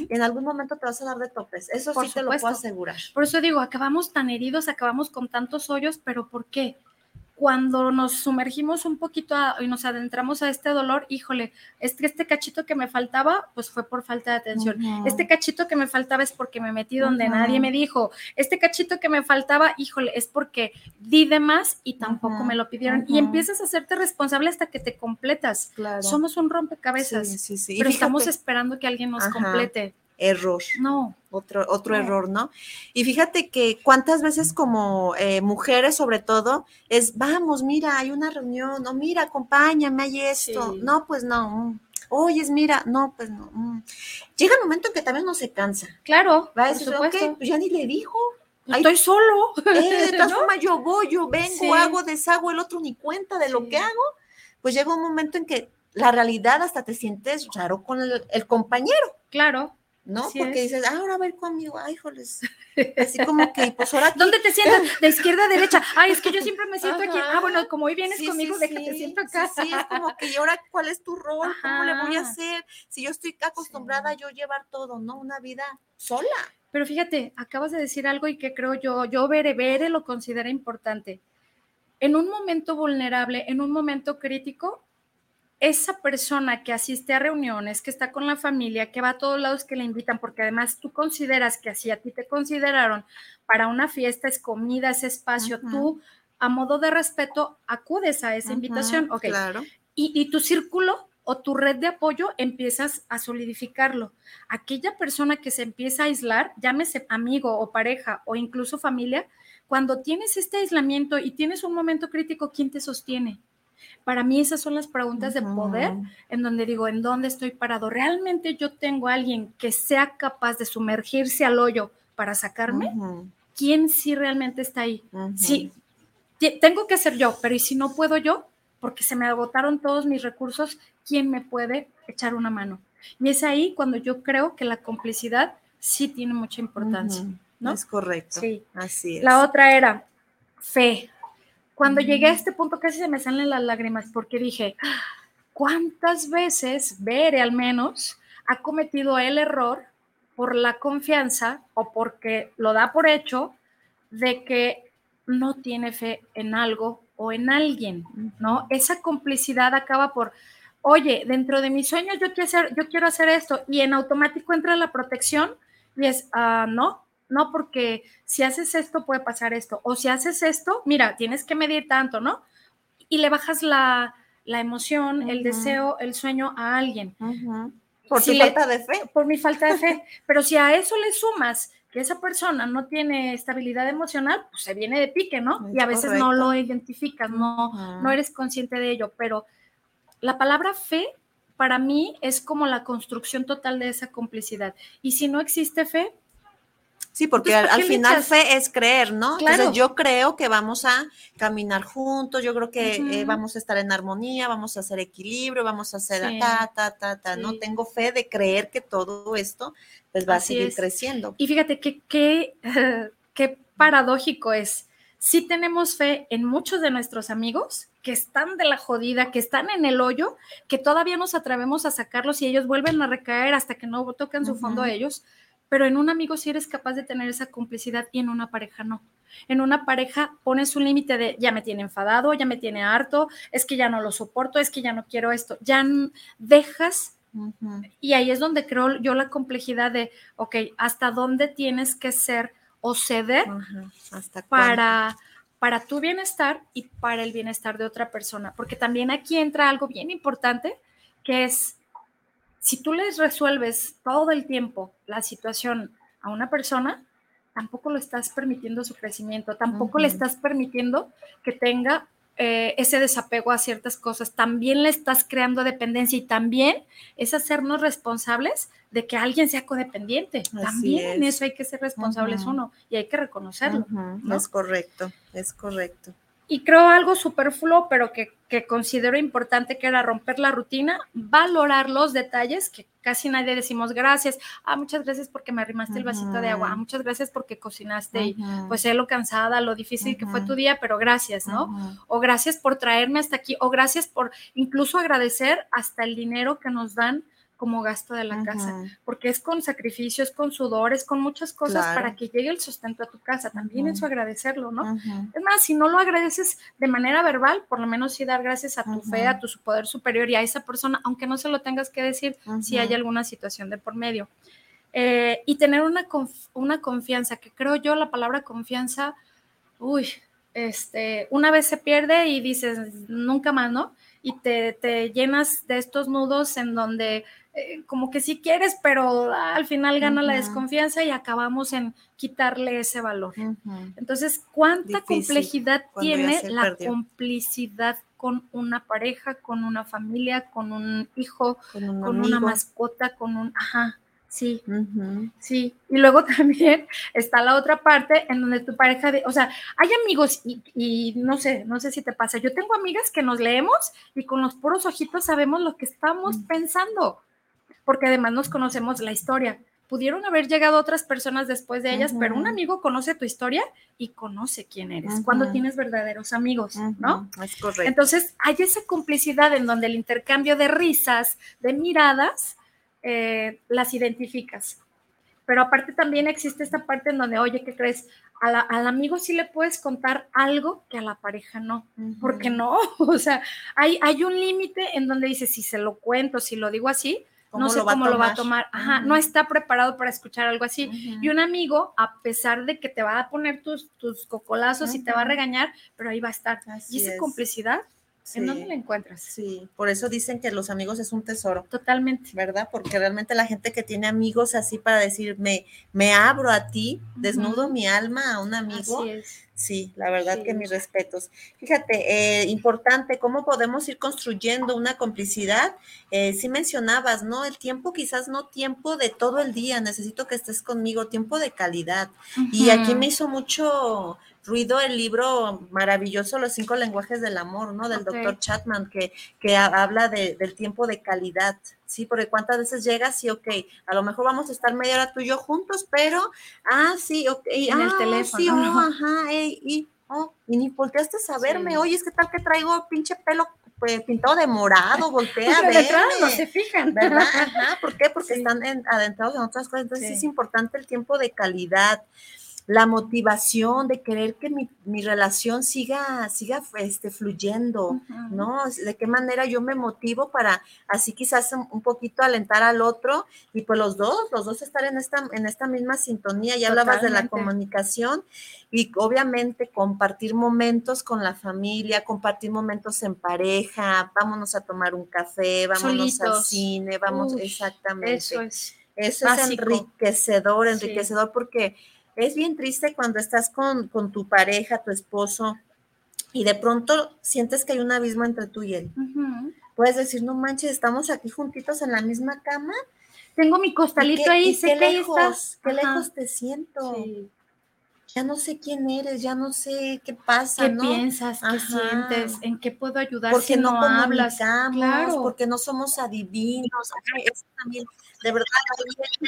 en algún momento te vas a dar de topes, eso Por sí te lo puedo asegurar. Por eso digo, acabamos tan heridos, acabamos con tantos hoyos, pero ¿por qué? Cuando nos sumergimos un poquito y nos adentramos a este dolor, híjole, es que este cachito que me faltaba, pues fue por falta de atención. Este cachito que me faltaba es porque me metí donde nadie me dijo. Este cachito que me faltaba, híjole, es porque di de más y tampoco me lo pidieron. Y empiezas a hacerte responsable hasta que te completas. Somos un rompecabezas, pero estamos esperando que alguien nos complete error. No. Otro, otro error, ¿no? Y fíjate que cuántas veces como eh, mujeres sobre todo es, vamos, mira, hay una reunión, no, mira, acompáñame, hay esto. No, pues no. Oyes, mira, no, pues no. Mm. Llega el momento en que también uno se cansa. Claro. Va a decir, ok, pues ya ni le dijo. Estoy solo. Eh, de [LAUGHS] todas formas, yo voy, yo vengo, hago, deshago, el otro ni cuenta de lo que hago. Pues llega un momento en que la realidad hasta te sientes raro con el compañero. Claro. ¿No? Porque dices, ah, ahora va a ir conmigo, ay, joles. Así como que, pues ahora. [LAUGHS] ¿Dónde te sientas? [LAUGHS] De izquierda a derecha. Ay, es que yo siempre me siento aquí. Ah, bueno, como hoy vienes conmigo, déjate siento acá. Sí, es como que, ¿y ahora cuál es tu rol? ¿Cómo le voy a hacer? Si yo estoy acostumbrada a yo llevar todo, ¿no? Una vida sola. Pero fíjate, acabas de decir algo y que creo yo, yo veré, veré lo considera importante. En un momento vulnerable, en un momento crítico, esa persona que asiste a reuniones, que está con la familia, que va a todos lados que le invitan, porque además tú consideras que así a ti te consideraron para una fiesta, es comida, es espacio, tú a modo de respeto acudes a esa invitación, ok. Claro. Y, y tu círculo o tu red de apoyo empiezas a solidificarlo. Aquella persona que se empieza a aislar, llámese amigo o pareja o incluso familia, cuando tienes este aislamiento y tienes un momento crítico, ¿quién te sostiene? Para mí esas son las preguntas de poder en donde digo, ¿en dónde estoy parado? ¿Realmente yo tengo a alguien que sea capaz de sumergirse al hoyo para sacarme? ¿Quién sí realmente está ahí? Sí, tengo que ser yo, pero ¿y si no puedo yo? Porque se me agotaron todos mis recursos, ¿quién me puede echar una mano? Y es ahí cuando yo creo que la complicidad sí tiene mucha importancia. ¿no? Es correcto. Sí. Así es. La otra era fe. Cuando llegué a este punto casi se me salen las lágrimas porque dije, ¿cuántas veces Bere al menos ha cometido el error por la confianza o porque lo da por hecho de que no tiene fe en algo o en alguien, ¿no? Esa complicidad acaba por, oye, dentro de mis sueños yo quiero hacer, yo quiero hacer esto y en automático entra la protección y es, ah, no, no, porque si haces esto puede pasar esto, o si haces esto, mira, tienes que medir tanto, ¿no? Y le bajas la, emoción, el deseo, el sueño a alguien. Por si falta de fe. Por mi falta de fe. Pero si a eso le sumas que esa persona no tiene estabilidad emocional, pues se viene de pique, ¿no? y a veces no lo identificas, no, no eres consciente de ello, pero la palabra fe para mí es como la construcción total de esa complicidad. Y si no existe fe, Sí, porque al, final fe es creer, ¿no? Entonces yo creo que vamos a caminar juntos, yo creo que eh, vamos a estar en armonía, vamos a hacer equilibrio, vamos a hacer ta, ta, ta, ta, ¿no? Tengo fe de creer que todo esto pues va a seguir creciendo. Y fíjate que [LAUGHS] qué paradójico es. Sí tenemos fe en muchos de nuestros amigos que están de la jodida, que están en el hoyo, que todavía nos atrevemos a sacarlos y ellos vuelven a recaer hasta que no toquen su fondo a ellos pero en un amigo sí eres capaz de tener esa complicidad y en una pareja no. En una pareja pones un límite de ya me tiene enfadado, ya me tiene harto, es que ya no lo soporto, es que ya no quiero esto, ya dejas y ahí es donde creo yo la complejidad de, ok, hasta dónde tienes que ser o ceder ¿Hasta para, para tu bienestar y para el bienestar de otra persona, porque también aquí entra algo bien importante que es si tú les resuelves todo el tiempo la situación a una persona, tampoco lo estás permitiendo su crecimiento, tampoco le estás permitiendo que tenga eh, ese desapego a ciertas cosas, también le estás creando dependencia y también es hacernos responsables de que alguien sea codependiente. también en eso hay que ser responsables uno y hay que reconocerlo. Es correcto, es correcto y creo algo superfluo, pero que, considero importante, que era romper la rutina, valorar los detalles, que casi nadie decimos gracias. Ah, muchas gracias porque me arrimaste el vasito de agua. Ah, muchas gracias porque cocinaste y pues sé lo cansada, lo difícil que fue tu día, pero gracias, ¿no? O gracias por traerme hasta aquí, o gracias por incluso agradecer hasta el dinero que nos dan como gasto de la casa, porque es con sacrificios, con sudores, con muchas cosas para que llegue el sustento a tu casa. También eso agradecerlo, ¿no? Es más, si no lo agradeces de manera verbal, por lo menos sí dar gracias a tu fe, a tu poder superior y a esa persona, aunque no se lo tengas que decir si hay alguna situación de por medio. Eh, y tener una, una confianza, que creo yo la palabra confianza, uy, este, una vez se pierde y dices, nunca más, ¿no? Y te, te llenas de estos nudos en donde eh, como que sí quieres, pero al final gana la desconfianza y acabamos en quitarle ese valor. Entonces, ¿cuánta complejidad tiene la complicidad con una pareja, con una familia, con un hijo, con, una mascota, con un... Ajá. Sí, sí. Y luego [LAUGHS] también está la otra parte en donde tu pareja, de, o sea, hay amigos y, y, no sé, no sé si te pasa. Yo tengo amigas que nos leemos y con los puros ojitos sabemos lo que estamos mm. pensando porque además nos conocemos la historia. Pudieron haber llegado otras personas después de ellas, pero un amigo conoce tu historia y conoce quién eres, cuando tienes verdaderos amigos, ¿no? Es correcto. Entonces, hay esa complicidad en donde el intercambio de risas, de miradas, eh, las identificas. Pero aparte también existe esta parte en donde, oye, ¿qué crees? al amigo sí le puedes contar algo que a la pareja no, porque no, [LAUGHS] o sea, hay, hay un límite en donde dices, si se lo cuento, si lo digo así, no sé cómo lo va a tomar. Ajá, no está preparado para escuchar algo así. Y un amigo, a pesar de que te va a poner tus, tus cocolazos y te va a regañar, pero ahí va a estar. y esa complicidad, ¿en dónde la encuentras? Sí, por eso dicen que los amigos es un tesoro. Totalmente. ¿Verdad? Porque realmente la gente que tiene amigos así para decir, me, me abro a ti, desnudo mi alma a un amigo. Así es Sí, la verdad que mis respetos. Fíjate, eh, importante, ¿cómo podemos ir construyendo una complicidad? Eh, sí mencionabas, ¿no? El tiempo, quizás no tiempo de todo el día, necesito que estés conmigo, tiempo de calidad. Y aquí me hizo mucho ruido el libro maravilloso, Los cinco lenguajes del amor, ¿no? Del doctor Chapman, que, que habla de, del tiempo de calidad. Sí, porque cuántas veces llegas y, ok, a lo mejor vamos a estar media hora tú y yo juntos, pero, ah, sí, ok, en el ah, teléfono. Sí, oh, ajá, y, oh, y ni volteaste a verme, oye, es que tal que traigo pinche pelo pues, pintado de morado, voltea a no se fijan. ¿Verdad? Ajá, ¿por qué? Porque están adentrados en otras cosas, entonces es importante el tiempo de calidad la motivación de querer que mi, relación siga, siga este, fluyendo, ¿no? De qué manera yo me motivo para así quizás un, poquito alentar al otro y pues los dos, los dos estar en esta, en esta misma sintonía. Ya hablabas de la comunicación y obviamente compartir momentos con la familia, compartir momentos en pareja, vámonos a tomar un café, vámonos al cine, vamos, exactamente. Eso es. Eso es enriquecedor, enriquecedor porque es bien triste cuando estás con, tu pareja, tu esposo, y de pronto sientes que hay un abismo entre tú y él. Puedes decir, no manches, estamos aquí juntitos en la misma cama. Tengo mi costalito ahí, sé qué lejos, qué lejos te siento. Ya no sé quién eres, ya no sé qué pasa, ¿Qué piensas? ¿Qué sientes? ¿En qué puedo ayudar porque si no, no hablas? Claro. Porque no somos adivinos. Eso también, de verdad,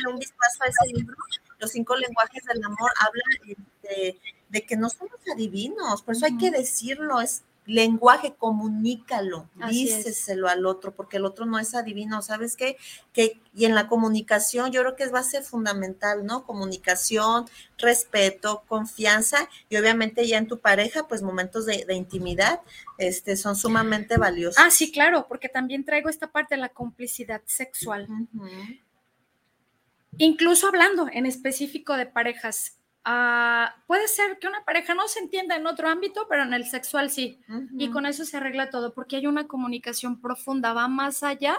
un vistazo a ese libro los cinco lenguajes del amor hablan de, que no somos adivinos, por eso hay que decirlo, es lenguaje, comunícalo, díceselo al otro, porque el otro no es adivino, ¿sabes qué? Que, y en la comunicación yo creo que es base fundamental, ¿no? Comunicación, respeto, confianza y obviamente ya en tu pareja, pues momentos de, intimidad este, son sumamente valiosos. Ah, sí, claro, porque también traigo esta parte de la complicidad sexual. Incluso hablando en específico de parejas, ah, puede ser que una pareja no se entienda en otro ámbito, pero en el sexual sí. Y con eso se arregla todo, porque hay una comunicación profunda, va más allá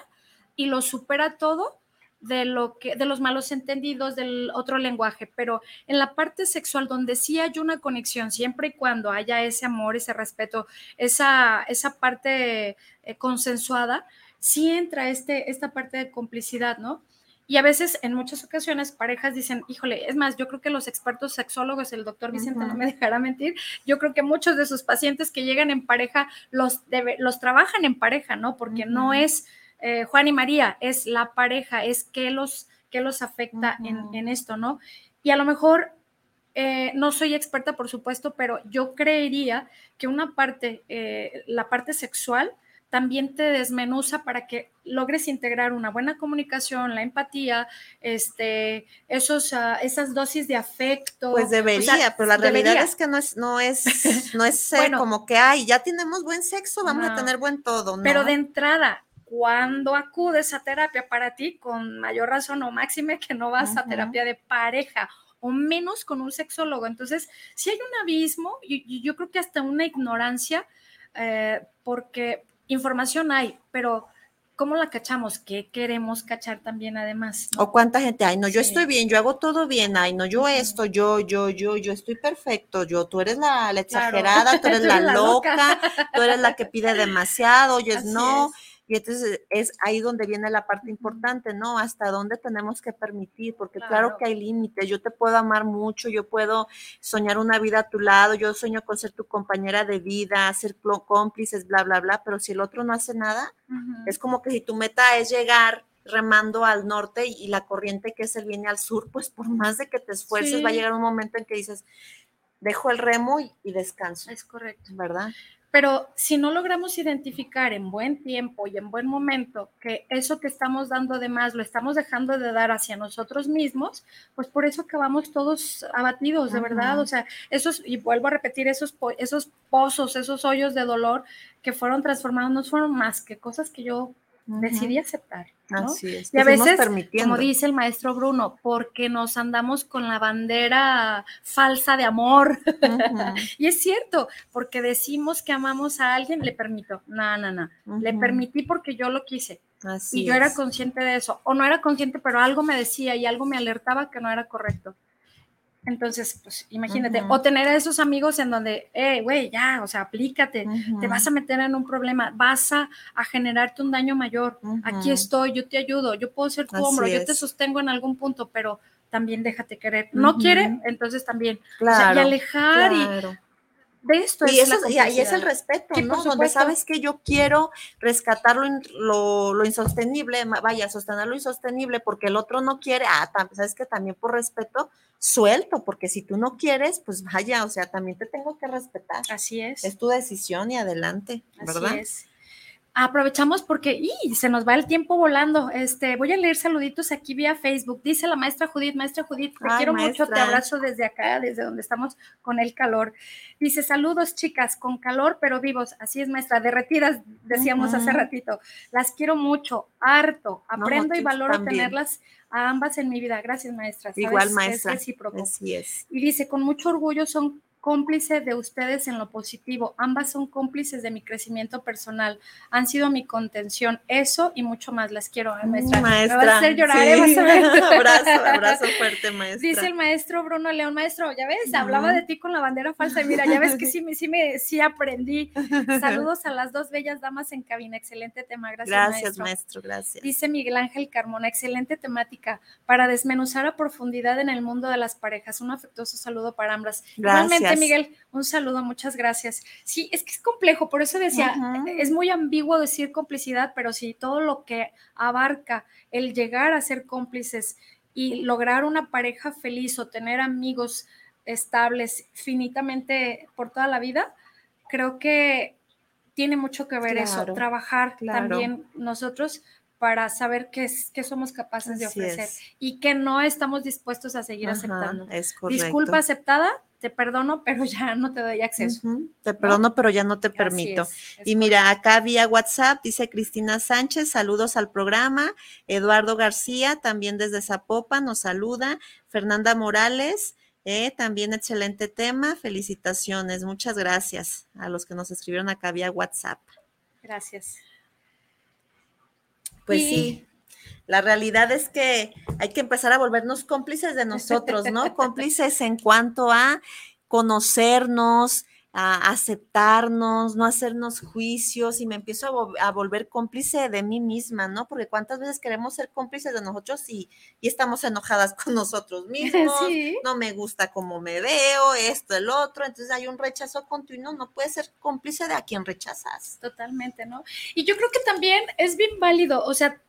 y lo supera todo de lo que de los malos entendidos del otro lenguaje, pero en la parte sexual donde sí hay una conexión, siempre y cuando haya ese amor, ese respeto, esa esa parte eh, consensuada, sí entra este esta parte de complicidad, ¿no? Y a veces, en muchas ocasiones, parejas dicen, híjole, es más, yo creo que los expertos sexólogos, el doctor Vicente no me dejará mentir, yo creo que muchos de sus pacientes que llegan en pareja los, los trabajan en pareja, ¿no? Porque no es eh, Juan y María, es la pareja, es qué los, qué los afecta en, esto, ¿no? Y a lo mejor eh, no soy experta, por supuesto, pero yo creería que una parte, eh, la parte sexual, también te desmenuza para que logres integrar una buena comunicación, la empatía, este, esos, ah, esas dosis de afecto. Pues debería, pero la realidad es que no es, no es, [LAUGHS] no es eh, como que, ay, ya tenemos buen sexo, vamos a tener buen todo, ¿no? Pero de entrada, cuando acudes a terapia para ti, con mayor razón o máxime que no vas a terapia de pareja o menos con un sexólogo. Entonces, si hay un abismo, y, yo creo que hasta una ignorancia, eh, porque información hay, pero ¿cómo la cachamos? ¿Qué queremos cachar también además? O cuánta gente, ay, no, yo estoy bien, yo hago todo bien, ay, no, yo esto, yo, yo, yo, yo estoy perfecto, yo, tú eres la, exagerada, tú eres [LAUGHS] la, loca, tú eres la que pide demasiado, yo es no. Y entonces es ahí donde viene la parte importante, ¿no? Hasta dónde tenemos que permitir, porque claro, que hay límites. Yo te puedo amar mucho, yo puedo soñar una vida a tu lado, yo sueño con ser tu compañera de vida, ser cómplices, bla, bla, bla, pero si el otro no hace nada, es como que si tu meta es llegar remando al norte y, la corriente que es el viene al sur, pues por más de que te esfuerces, va a llegar un momento en que dices, dejo el remo y, y descanso. Es correcto. ¿Verdad? Pero si no logramos identificar en buen tiempo y en buen momento que eso que estamos dando de más lo estamos dejando de dar hacia nosotros mismos, pues por eso acabamos todos abatidos, de verdad. O sea, esos, y vuelvo a repetir, esos, esos pozos, esos hoyos de dolor que fueron transformados no fueron más que cosas que yo decidí aceptar. Así es. Y a veces, como dice el maestro Bruno, porque nos andamos con la bandera falsa de amor. [LAUGHS] y es cierto, porque decimos que amamos a alguien, le permito. No, no, no. Le permití porque yo lo quise. y yo era consciente de eso. O no era consciente, pero algo me decía y algo me alertaba que no era correcto. Entonces, pues imagínate, o tener a esos amigos en donde, eh, güey, ya, o sea, aplícate, te vas a meter en un problema, vas a, generarte un daño mayor. Aquí estoy, yo te ayudo, yo puedo ser tu hombro, yo te sostengo en algún punto, pero también déjate querer. No quiere, entonces también. Claro, y alejar y de esto y, es y, es el respeto, ¿no? Donde sabes que yo quiero rescatar lo, lo, insostenible, vaya, sostener lo insostenible porque el otro no quiere, ah, sabes que también por respeto suelto, porque si tú no quieres, pues vaya, o sea, también te tengo que respetar. Así es. Es tu decisión y adelante, ¿verdad? Así es aprovechamos porque y, se nos va el tiempo volando. Este, voy a leer saluditos aquí vía Facebook. Dice la maestra Judith, maestra Judith, te quiero mucho, te abrazo desde acá, desde donde estamos con el calor. Dice, saludos chicas, con calor pero vivos. Así es, maestra, derretidas, decíamos hace ratito. Las quiero mucho, harto. Aprendo y valoro tenerlas a ambas en mi vida. Gracias, maestra. Igual, maestra. Así es. Y dice, con mucho orgullo son cómplice de ustedes en lo positivo. Ambas son cómplices de mi crecimiento personal. Han sido mi contención. Eso y mucho más. Las quiero, maestra. maestra. Me va a hacer llorar. ¿eh? [LAUGHS] abrazo, abrazo fuerte, [LAUGHS] maestra. Dice el maestro Bruno León, maestro, ya ves, hablaba de ti con la bandera falsa. Y mira, ya ves que sí, me, sí, me, sí aprendí. [LAUGHS] Saludos a las dos bellas damas en cabina. Excelente tema. Gracias, gracias maestro. Gracias. Dice Miguel Ángel Carmona, excelente temática para desmenuzar a profundidad en el mundo de las parejas. Un afectuoso saludo para ambas. Gracias. Miguel, un saludo, muchas gracias. Sí, es que es complejo, por eso decía, es muy ambiguo decir complicidad, pero sí, todo lo que abarca el llegar a ser cómplices y lograr una pareja feliz o tener amigos estables finitamente por toda la vida, creo que tiene mucho que ver eso, trabajar también nosotros para saber qué, es, qué somos capaces de ofrecer y que no estamos dispuestos a seguir aceptando. Disculpa aceptada, te perdono, [LAUGHS] pero ya no te doy acceso. Te perdono, pero ya no te permito. y mira, acá vía WhatsApp dice Cristina Sánchez, saludos al programa. Eduardo García, también desde Zapopan, nos saluda. Fernanda Morales, eh, también excelente tema. Felicitaciones, muchas gracias a los que nos escribieron acá vía WhatsApp. Gracias. Pues sí, la realidad es que hay que empezar a volvernos cómplices de nosotros, ¿no? [LAUGHS] cómplices en cuanto a conocernos, a aceptarnos, no hacernos juicios y me empiezo a, volver cómplice de mí misma, ¿no? Porque cuántas veces queremos ser cómplices de nosotros y, estamos enojadas [LAUGHS] con nosotros mismos, no me gusta cómo me veo, esto, el otro, entonces hay un rechazo continuo, no puedes ser cómplice de a quien rechazas. Totalmente, ¿no? Y yo creo que también es bien válido, o sea,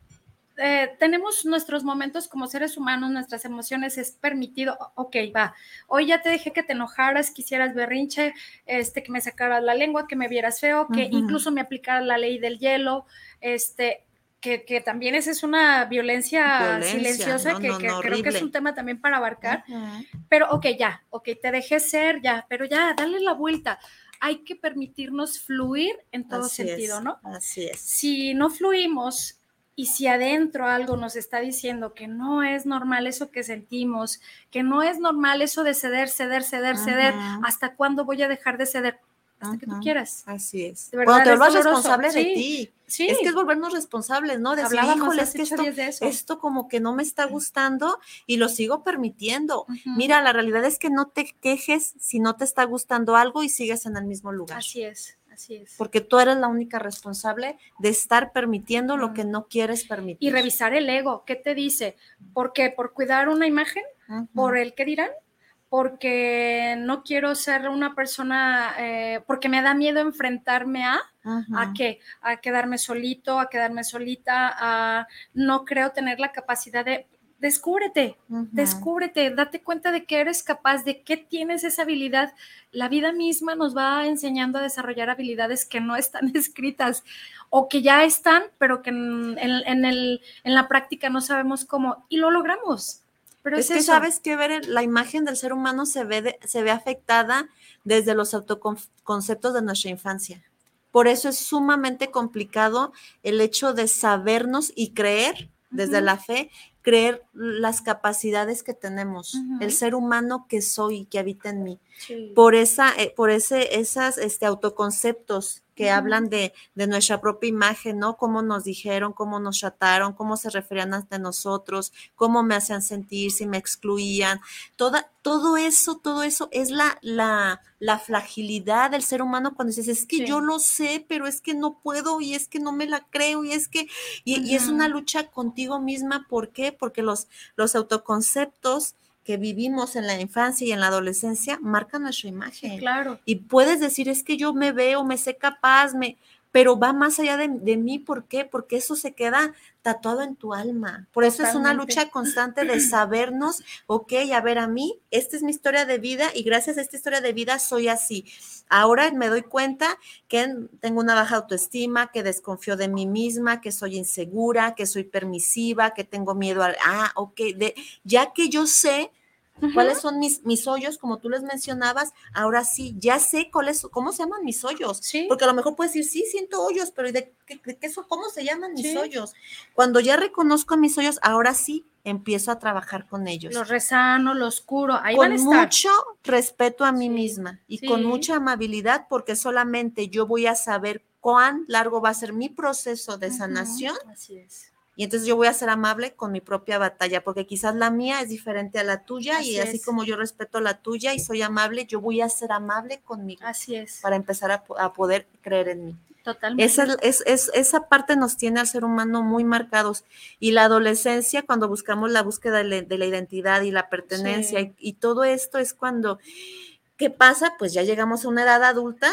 eh, tenemos nuestros momentos como seres humanos, nuestras emociones, es permitido, ok, va, hoy ya te dejé que te enojaras, quisieras berrinche, este, que me sacaras la lengua, que me vieras feo, que incluso me aplicaras la ley del hielo, este, que, que, también esa es una violencia, silenciosa que, creo que es un tema también para abarcar. Pero, ok, ya, ok, te dejé ser, ya, pero ya, dale la vuelta. Hay que permitirnos fluir en todo sentido, ¿no? Así es. Si no fluimos y si adentro algo nos está diciendo que no es normal eso que sentimos, que no es normal eso de ceder, ceder, ceder, ceder, ¿hasta cuándo voy a dejar de ceder? Hasta que tú quieras. Así es. Cuando te vuelvas responsable de ti. Sí. Es que es volvernos responsables, ¿no? Decir, híjole, es que esto, esto, como que no me está gustando y lo sigo permitiendo. Mira, la realidad es que no te quejes si no te está gustando algo y sigues en el mismo lugar. Así es. Así es. Porque tú eres la única responsable de estar permitiendo lo que no quieres permitir. Y revisar el ego. ¿Qué te dice? ¿Por qué? ¿Por cuidar una imagen? ¿Por el qué dirán? Porque no quiero ser una persona, eh, porque me da miedo enfrentarme a, ¿a qué? A quedarme solito, a quedarme solita, a no creo tener la capacidad de, descúbrete, descúbrete, date cuenta de que eres capaz, de que tienes esa habilidad. La vida misma nos va enseñando a desarrollar habilidades que no están [LAUGHS] escritas o que ya están, pero que en, el, en la práctica no sabemos cómo y lo logramos. Pero es, que sabes que ver la imagen del ser humano se ve, se ve afectada desde los autoconceptos de nuestra infancia. Por eso es sumamente complicado el hecho de sabernos y creer desde la fe creer las capacidades que tenemos, el ser humano que soy y que habita en mí. Por esa, eh, por ese, esas este, autoconceptos que hablan de, de, nuestra propia imagen, ¿no? Cómo nos dijeron, cómo nos trataron, cómo se referían ante nosotros, cómo me hacían sentir, si me excluían. Toda, todo eso, todo eso es la, la, la fragilidad del ser humano cuando dices, es que yo lo sé, pero es que no puedo y es que no me la creo y es que, y, y es una lucha contigo misma. ¿Por qué? Porque los, los autoconceptos que vivimos en la infancia y en la adolescencia marcan nuestra imagen. claro. Y puedes decir, es que yo me veo, me sé capaz, me, pero va más allá de, mí. ¿Por qué? Porque eso se queda tatuado en tu alma. Por eso es una lucha constante de [CLEARS THROAT] sabernos, ok, a ver, a mí, esta es mi historia de vida y gracias a esta historia de vida soy así. Ahora me doy cuenta que tengo una baja autoestima, que desconfío de mí misma, que soy insegura, que soy permisiva, que tengo miedo al, ah, ok, de, ya que yo sé cuáles son mis, mis hoyos, como tú les mencionabas, ahora sí, ya sé cuáles, cómo se llaman mis hoyos, porque a lo mejor puedes decir, sí, siento hoyos, pero ¿de qué, cómo se llaman mis hoyos? Cuando ya reconozco mis hoyos, ahora sí, empiezo a trabajar con ellos. Los resano, los curo, ahí con van a mucho respeto a mí misma y con mucha amabilidad, porque solamente yo voy a saber cuán largo va a ser mi proceso de sanación. Así es y entonces yo voy a ser amable con mi propia batalla, porque quizás la mía es diferente a la tuya y así como yo respeto la tuya y soy amable, yo voy a ser amable conmigo. Así es. Para empezar a, poder creer en mí. Totalmente. Esa, es, esa parte nos tiene al ser humano muy marcados. Y la adolescencia, cuando buscamos la búsqueda de, la identidad y la pertenencia y, y todo esto es cuando, ¿qué pasa? Pues ya llegamos a una edad adulta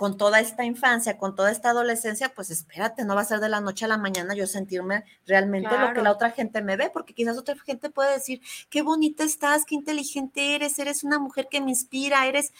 con toda esta infancia, con toda esta adolescencia, pues espérate, no va a ser de la noche a la mañana yo sentirme realmente lo que la otra gente me ve, porque quizás otra gente puede decir, qué bonita estás, qué inteligente eres, eres una mujer que me inspira, eres,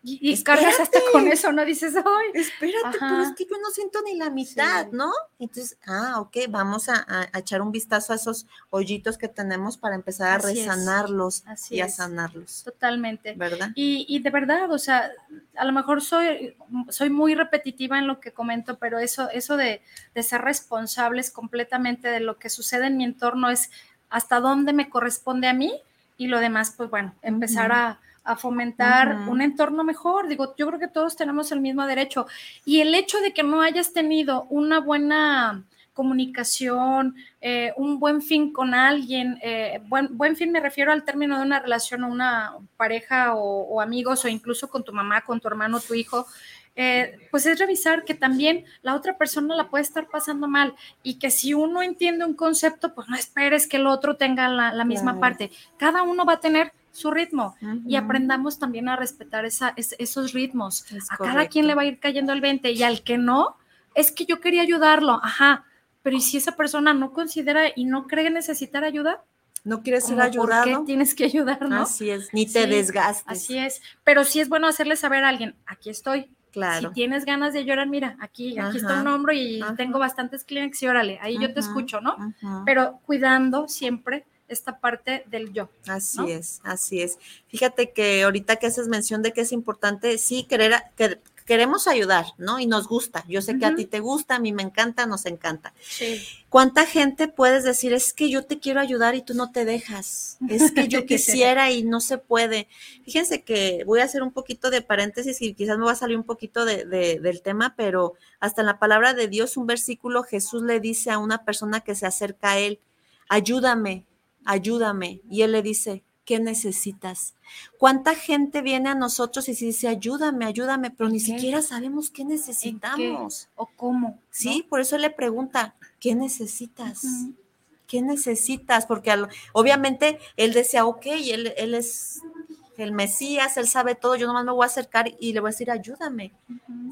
y, cargas hasta con eso, ¿no? Dices, ay, espérate, pero es que yo no siento ni la mitad, ¿no? Entonces, ah, ok, vamos a, echar un vistazo a esos hoyitos que tenemos para empezar a resanarlos y a sanarlos. Totalmente. ¿Verdad? Y, y, de verdad, o sea, a lo mejor soy, soy muy repetitiva en lo que comento, pero eso, eso de, de ser responsables completamente de lo que sucede en mi entorno es hasta dónde me corresponde a mí y lo demás, pues bueno, empezar a a fomentar un entorno mejor. Digo, yo creo que todos tenemos el mismo derecho. Y el hecho de que no hayas tenido una buena comunicación, eh, un buen fin con alguien, eh, buen, buen fin me refiero al término de una relación o una pareja o, amigos o incluso con tu mamá, con tu hermano, tu hijo, eh, pues es revisar que también la otra persona la puede estar pasando mal y que si uno entiende un concepto, pues no esperes que el otro tenga la, misma parte. Cada uno va a tener su ritmo y aprendamos también a respetar esa, esos ritmos. a cada quien le va a ir cayendo el 20 y al que no, es que yo quería ayudarlo, ajá, pero ¿y si esa persona no considera y no cree necesitar ayuda? No quieres ser ayudado. ¿Por qué tienes que ayudar, no? Así es, ni te Sí, desgastes. Así es, pero sí es bueno hacerle saber a alguien, aquí estoy. Claro. Si tienes ganas de llorar, mira, aquí, aquí está un hombro y ajá. tengo bastantes clientes y órale, ahí yo te escucho, ¿no? Pero cuidando siempre esta parte del yo. Así ¿no? es, así es. Fíjate que ahorita que haces mención de que es importante, sí, querer, que, queremos ayudar, ¿no? Y nos gusta. Yo sé que a ti te gusta, a mí me encanta, nos encanta. Sí. ¿Cuánta gente puedes decir, es que yo te quiero ayudar y tú no te dejas? Es que yo [LAUGHS] quisiera y no se puede. Fíjense que voy a hacer un poquito de paréntesis y quizás me va a salir un poquito de- de- del tema, pero hasta en la palabra de Dios, un versículo, Jesús le dice a una persona que se acerca a él, ayúdame, ayúdame. Y él le dice, ¿qué necesitas? ¿Cuánta gente viene a nosotros y se dice, ayúdame, ayúdame, pero ni qué? siquiera sabemos qué necesitamos? ¿O cómo? ¿no? Sí, por eso él le pregunta, ¿qué necesitas? ¿Qué necesitas? Porque al- obviamente él decía, ok, él, él es el Mesías, él sabe todo, yo nomás me voy a acercar y le voy a decir, ayúdame.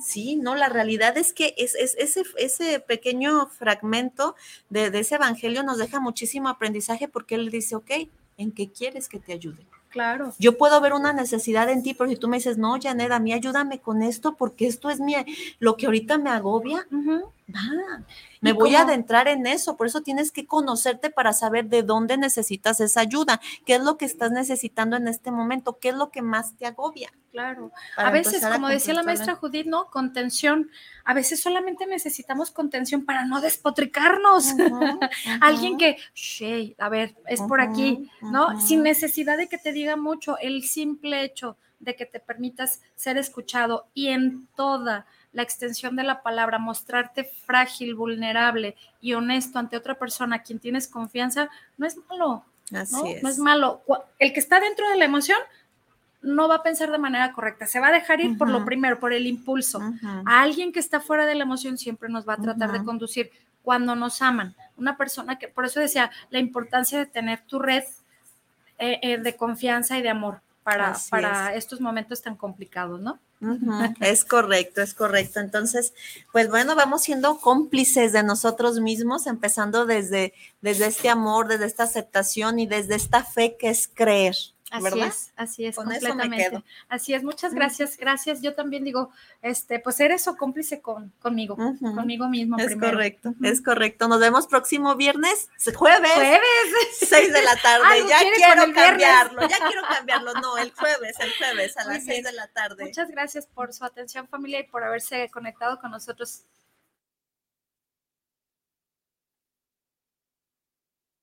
Sí, no, la realidad es que es, es- ese, ese pequeño fragmento de, de ese evangelio nos deja muchísimo aprendizaje porque él dice, ok, ¿en qué quieres que te ayude? Claro. Yo puedo ver una necesidad en ti, pero si tú me dices, no, Janet, a mí ayúdame con esto porque esto es mi, lo que ahorita me agobia. Va, me voy a adentrar en eso, por eso tienes que conocerte para saber de dónde necesitas esa ayuda, qué es lo que estás necesitando en este momento, qué es lo que más te agobia. Claro. a veces, a como decía la maestra Judith, ¿no? Contención. A veces solamente necesitamos contención para no despotricarnos. Ujú, [LAUGHS] Alguien que, "Shey, a ver, es por aquí, ¿no? Sin necesidad de que te diga mucho, el simple hecho de que te permitas ser escuchado y en toda la extensión de la palabra mostrarte frágil, vulnerable y honesto ante otra persona a quien tienes confianza, no es malo, Así ¿no? es. No es malo. El que está dentro de la emoción no va a pensar de manera correcta, se va a dejar ir por lo primero, por el impulso. A alguien que está fuera de la emoción siempre nos va a tratar de conducir cuando nos aman. Una persona que, por eso decía, la importancia de tener tu red eh, eh, de confianza y de amor para, Así para estos momentos tan complicados, ¿no? [LAUGHS] Es correcto, es correcto. Entonces, pues bueno, vamos siendo cómplices de nosotros mismos, empezando desde, desde este amor, desde esta aceptación y desde esta fe que es creer. Así ¿verdad? es, así es, Con eso me completamente. quedo. Así es, muchas gracias, gracias. Yo también digo, este, pues eres o cómplice con, conmigo, conmigo mismo. Es primero. correcto, es correcto. Nos vemos próximo viernes, jueves, Jueves. 6 de la tarde. Ya quiero viernes. cambiarlo, ya quiero cambiarlo. No, el jueves, el jueves a las 6 bien. de la tarde. Muchas gracias por su atención familia y por haberse conectado con nosotros